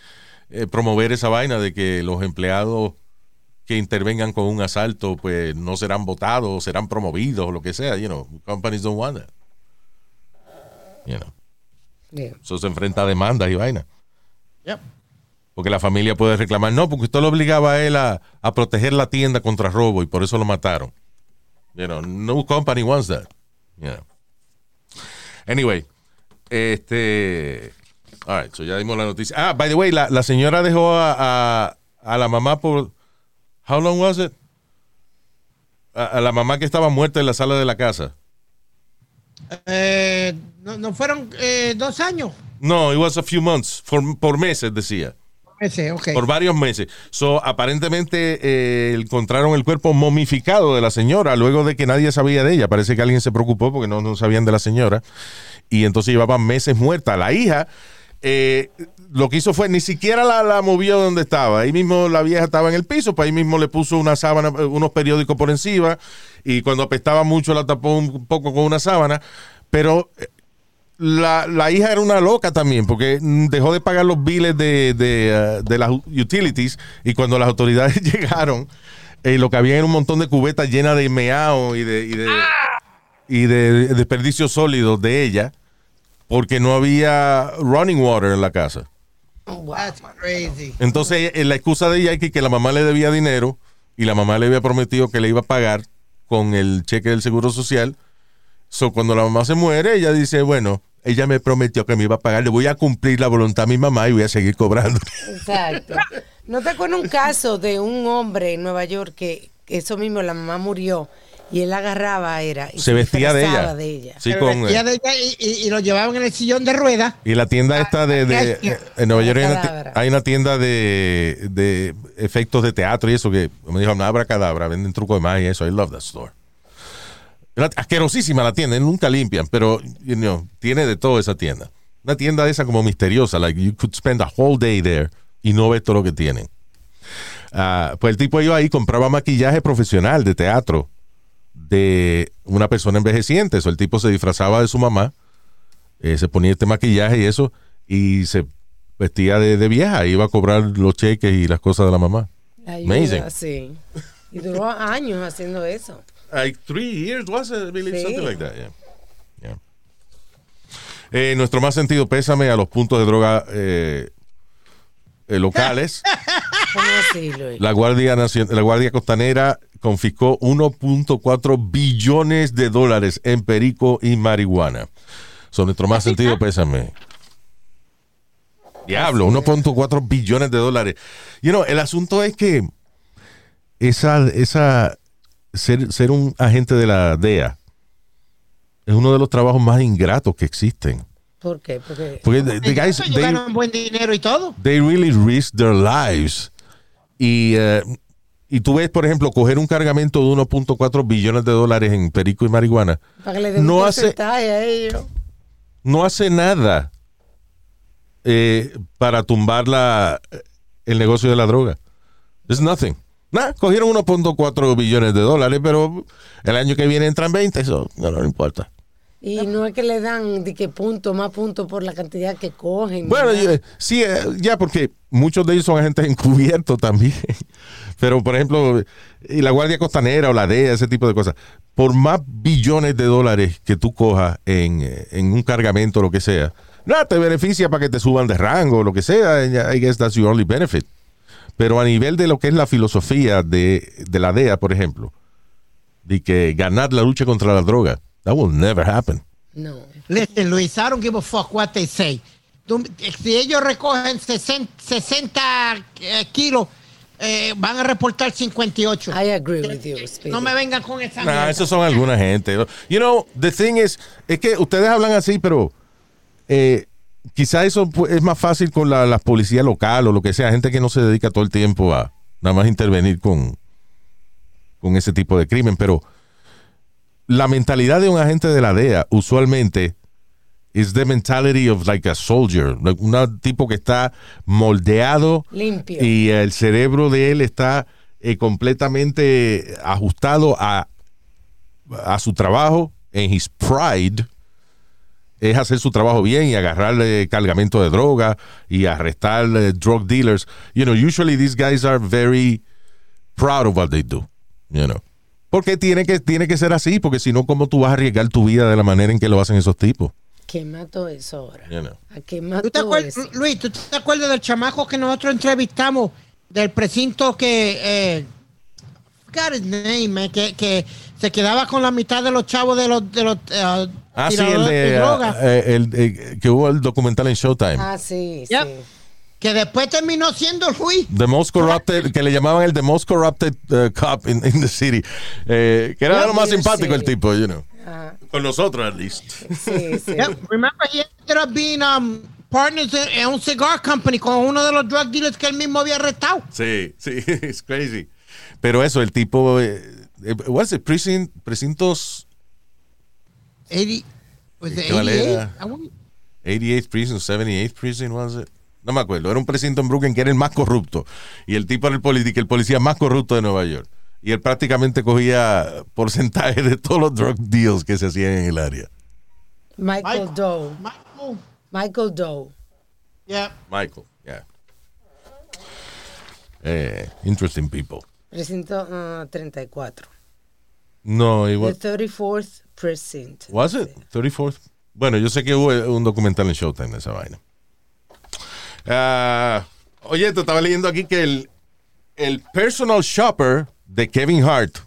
eh, promover esa vaina de que los empleados que intervengan con un asalto, pues no serán votados, o serán promovidos, o lo que sea. You know, companies don't want that. You know, Bien. eso se enfrenta a demandas y vaina. Yep. Porque la familia puede reclamar, no, porque usted lo obligaba a él a, a proteger la tienda contra robo y por eso lo mataron. You know, no company wants that. You know. Anyway, este. All right, so ya dimos la noticia. Ah, by the way, la, la señora dejó a, a, a la mamá por. How long was it? A, a la mamá que estaba muerta en la sala de la casa. Eh, no, no fueron eh, dos años. No, it was a few months, por, por meses decía. Ese, ok. por varios meses. So, aparentemente eh, encontraron el cuerpo momificado de la señora luego de que nadie sabía de ella. Parece que alguien se preocupó porque no, no sabían de la señora. Y entonces llevaban meses muerta. La hija eh, lo que hizo fue ni siquiera la, la movió donde estaba. Ahí mismo la vieja estaba en el piso, pues ahí mismo le puso una sábana, eh, unos periódicos por encima. Y cuando apestaba mucho la tapó un poco con una sábana. Pero eh, la, la hija era una loca también, porque mm, dejó de pagar los biles de, de, uh, de las utilities y cuando las autoridades llegaron, eh, lo que había era un montón de cubetas llenas de meao y de, y de desperdicios sólidos de ella, porque no había running water en la casa. That's crazy. Entonces, eh, la excusa de ella es que, la mamá le debía dinero y la mamá le había prometido que le iba a pagar con el cheque del seguro social. So, cuando la mamá se muere, ella dice, bueno, ella me prometió que me iba a pagar, le voy a cumplir la voluntad a mi mamá y voy a seguir cobrando. Exacto. ¿No te acuerdas un caso de un hombre en Nueva York que que eso mismo, la mamá murió y él agarraba, era. Y Se vestía de ella. de ella. Sí, Se con, vestía eh, de ella y, y- y lo llevaban en el sillón de ruedas. y la tienda esta de, de- Bestia. en Nueva York hay una, tienda de, de efectos de teatro y eso que me dijo Abra Cadabra, venden truco de magia y eso. I love that store. Era asquerosísima la tienda, nunca limpian, pero you know, tiene de todo esa tienda. Una tienda de esa como misteriosa, like you could spend a whole day there y no ves todo lo que tienen. Ah, pues el tipo iba ahí, compraba maquillaje profesional de teatro de una persona envejeciente. Eso, el tipo se disfrazaba de su mamá, eh, se ponía este maquillaje y eso, y se vestía de, de vieja, iba a cobrar los cheques y las cosas de la mamá. La ayuda, Amazing. Sí. Y duró años haciendo eso. Like three years, was it? I believe, Sí. something like that, yeah. Yeah. Eh, nuestro más sentido pésame a los puntos de droga eh, eh, locales. ¿Cómo así, Luis? La Guardia, Nacion- la Guardia Costanera confiscó 1.4 billones de dólares en perico y marihuana. Son nuestro más sentido pésame. Diablo, 1.4 billones de dólares. You know, el asunto es que esa, esa ser, ser un agente de la DEA es uno de los trabajos más ingratos que existen. ¿Por qué? Porque Porque the, the guys, they- ganan buen dinero y todo. they really risk their lives. Y, eh, y tú ves, por ejemplo, coger un cargamento de 1.4 billones de dólares en perico y marihuana, para que le den no un hace- a ellos. no hace nada eh, para tumbar la, el negocio de la droga. There's nothing. Nah, cogieron 1.4 billones de dólares, pero el año que viene entran 20, eso no, no importa. Y no es que le dan de que punto, más punto por la cantidad que cogen. Bueno, eh, sí, eh, ya porque muchos de ellos son agentes encubiertos también. Pero, por ejemplo, y la Guardia Costanera o la DEA, ese tipo de cosas. Por más billones de dólares que tú cojas en, eh, en un cargamento o lo que sea, nada, te beneficia para que te suban de rango o lo que sea. I guess that's your only benefit. Pero a nivel de lo que es la filosofía de, de la DEA, por ejemplo, de que ganar la lucha contra la droga, that will never happen. No. Listen, Luis, I don't give a fuck what they say. Tú- si ellos recogen 60, 60, eh, kilos, eh, van a reportar 58. I agree with you, Speedy. no me vengan con esa Nah, esos son alguna gente. You know, the thing is, es que ustedes hablan así, pero eh, quizá eso es más fácil con la, la policía local o lo que sea, gente que no se dedica todo el tiempo a nada más intervenir con, con ese tipo de crimen, pero la mentalidad de un agente de la DEA usualmente es the mentality of like a soldier, like un tipo que está moldeado Limpio. y el cerebro de él está eh, completamente ajustado a, a su trabajo en his pride es hacer su trabajo bien y agarrarle cargamento de droga y arrestar drug dealers. You know, usually these guys are very proud of what they do. You know. Porque tiene que, tiene que ser así, porque si no, ¿cómo tú vas a arriesgar tu vida de la manera en que lo hacen esos tipos? ¿Qué mató eso ahora? You know. ¿A qué ¿Tú mató te acuerdas, eso? Luis, ¿tú te acuerdas del chamaco que nosotros entrevistamos del precinto que eh, his name, man, que, que se quedaba con la mitad de los chavos de los de los eh, Ah, sí, el de, droga, eh, el, eh, que hubo el documental en Showtime. Ah, sí, Yep. sí. Que después terminó siendo Luis. The most corrupted, que le llamaban el the most corrupted uh, cop in, in the city. Eh, que era Yeah, lo más simpático el tipo, you know. Con nosotros, at least. Sí, sí. Yeah, remember he ended up being um, partners en, un cigar company con uno de los drug dealers que él mismo había arrestado. Sí, sí, it's crazy. Pero eso, el tipo, what's it, Precin- precintos 80, was it ¿Qué vale 88? era? I wouldn't- 88th precinct, 78th precinct, was it? No me acuerdo, era un precinto en Brooklyn que era el más corrupto. Y el tipo era el, político, el policía más corrupto de Nueva York. Y él prácticamente cogía porcentaje de todos los drug deals que se hacían en el área. Michael Doe. Michael, Michael Doe. yeah. Michael, yeah. Eh, interesting people. Precinto ah, 34. No, it The was, 34th Precinct. was it 34th? Bueno, yo sé que hubo un documental en Showtime de esa vaina. Ah, oye, te estaba leyendo aquí que el, el personal shopper de Kevin Hart.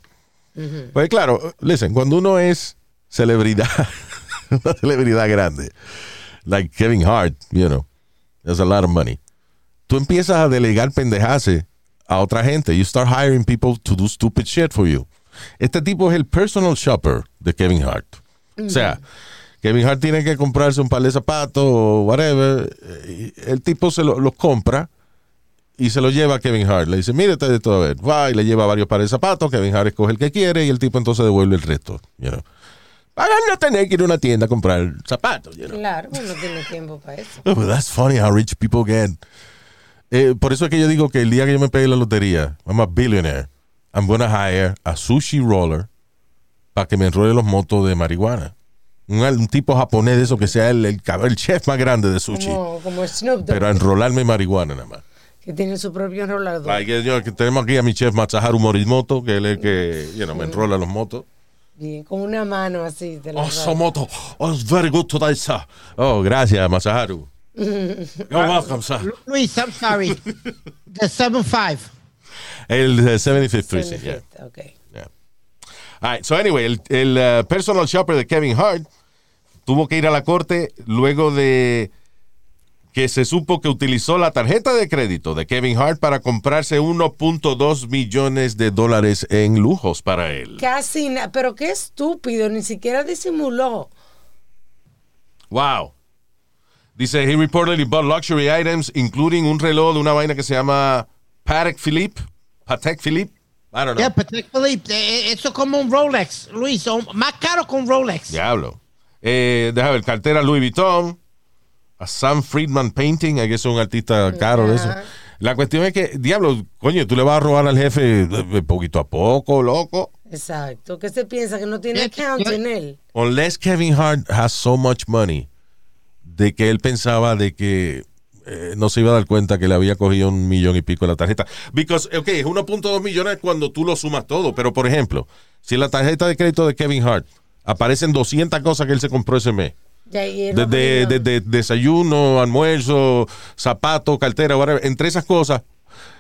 Pues claro, listen, cuando uno es celebridad, una celebridad grande, like Kevin Hart, you know, there's a lot of money. Tú empiezas a delegar pendejaces a otra gente. You start hiring people to do stupid shit for you. Este tipo es el personal shopper de Kevin Hart. O sea, Kevin Hart tiene que comprarse un par de zapatos o whatever. y El tipo se lo- los compra y se lo lleva a Kevin Hart. Le dice, mírate de todo a ver. Va y le lleva varios pares de zapatos. Kevin Hart escoge el que quiere y el tipo entonces devuelve el resto. You know. Para no tener que ir a una tienda a comprar zapatos. You know. Claro, no tiene tiempo para eso. But that's funny how rich people get. Eh, por eso es que yo digo que el día que yo me pegue la lotería, I'm a billionaire, I'm gonna hire a sushi roller para que me enrole los motos de marihuana. Un, un tipo japonés de eso que sea el, el, el chef más grande de sushi. Como, como Snoop Dogg, Pero a enrolarme marihuana nada más. que tiene su propio enrolador. Like, yo- que tenemos aquí a mi chef Masaharu Morimoto, que él es el que you know, me enrola los motos. Bien, con una mano así. Te Oh, so moto. Oh, it's very good today, sir. Oh, gracias, Masaharu. You're welcome, sir. Luis, I'm sorry. The 7-5. El eh, 75th Street, sí, yeah. Ok. All right, so anyway, el, el, uh, personal shopper de Kevin Hart tuvo que ir a la corte luego de que se supo que utilizó la tarjeta de crédito de Kevin Hart para comprarse 1.2 millones de dólares en lujos para él. Casi, pero qué estúpido, ni siquiera disimuló. Wow. Dice, he reportedly bought luxury items, including un reloj de una vaina que se llama Patek Philippe. Patek Philippe. I don't know. Yeah, Patek Philippe, eh, eh, eso es como un Rolex, Luis, son más caro que un Rolex. Diablo. Eh, déjame ver, cartera Louis Vuitton. A Sam Friedman Painting, hay que es un artista caro de eso. La cuestión es que, diablo, coño, tú le vas a robar al jefe de poquito a poco, loco. Exacto. ¿Qué se piensa? Que no tiene account en él. Unless Kevin Hart has so much money, de que él pensaba de que eh, no se iba a dar cuenta que le había cogido un millón y pico en la tarjeta. Because, ok, es 1.2 millones cuando tú lo sumas todo, pero por ejemplo, si en la tarjeta de crédito de Kevin Hart aparecen 200 cosas que él se compró ese mes, desde, poniendo- desde desayuno, almuerzo, zapato, cartera, whatever. entre esas cosas,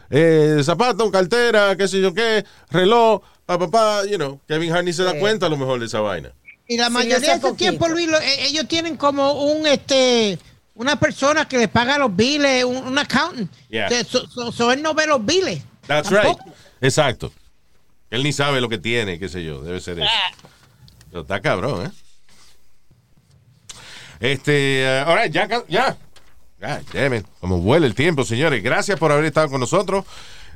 eh, zapato, cartera, qué sé yo qué, reloj, pa, pa, pa, you know, Kevin Hart ni se da Sí. cuenta a lo mejor de esa vaina. Y la Sí, mayoría hace de ese poquito. tiempo, Luis, lo- eh, ellos tienen como un, este, una persona que les paga los biles, un, un accountant. Yeah. So, so- so él no ve los biles. That's Tampoco. right. Exacto. Él ni sabe lo que tiene, qué sé yo, debe ser eso. Pero está cabrón, ¿eh? Este, eh, all right, ya, ya. God damn it. Como vuela el tiempo, señores. Gracias por haber estado con nosotros.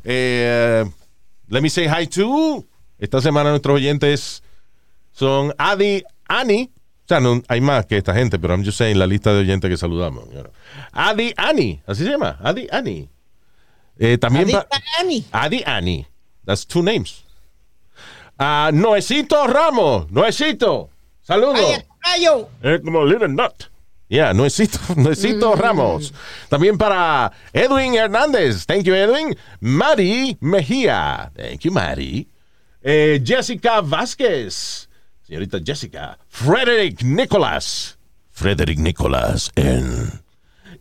Eh, let me say hi to. Esta semana nuestros oyentes son Adi, Ani. Sea, no, hay más que esta gente, pero I'm just saying la lista de oyentes que saludamos. you know. Adi, Ani. Así se llama. Adi, Ani. Eh, también Adi Ani. Adi Ani. That's two names. Noecito Ramos. Noecito. Saludos. Es como Little Nut. Yeah, Noecito, Noecito Ramos. También para Edwin Hernández. Thank you, Edwin. Mari Mejía. Thank you, Mari. Eh, Jessica Vázquez. Señorita Jessica. Frederick Nicolás. Frederick Nicolás. En.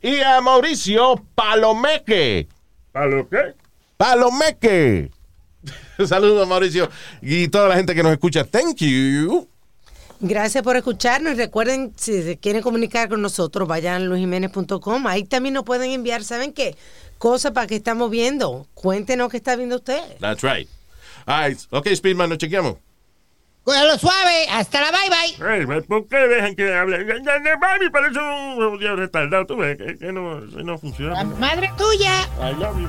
Y a Mauricio Palomeque. ¿Para lo qué? Palomeque. Saludos, Mauricio. Y toda la gente que nos escucha. Thank you. Gracias por escucharnos. Y Recuerden, si se quieren comunicar con nosotros, vayan a luisjiménez.com. Ahí también nos pueden enviar, ¿saben qué? Cosas para que estamos viendo. Cuéntenos qué está viendo usted. That's right. All right. Ok, Speedman, nos chequeamos. Cuídalo suave. Hasta la bye bye. Ey, ¿Por qué dejan que hable? Mami parece un día retardado. Tú ves que, que no, no La funciona. madre tuya. I love you.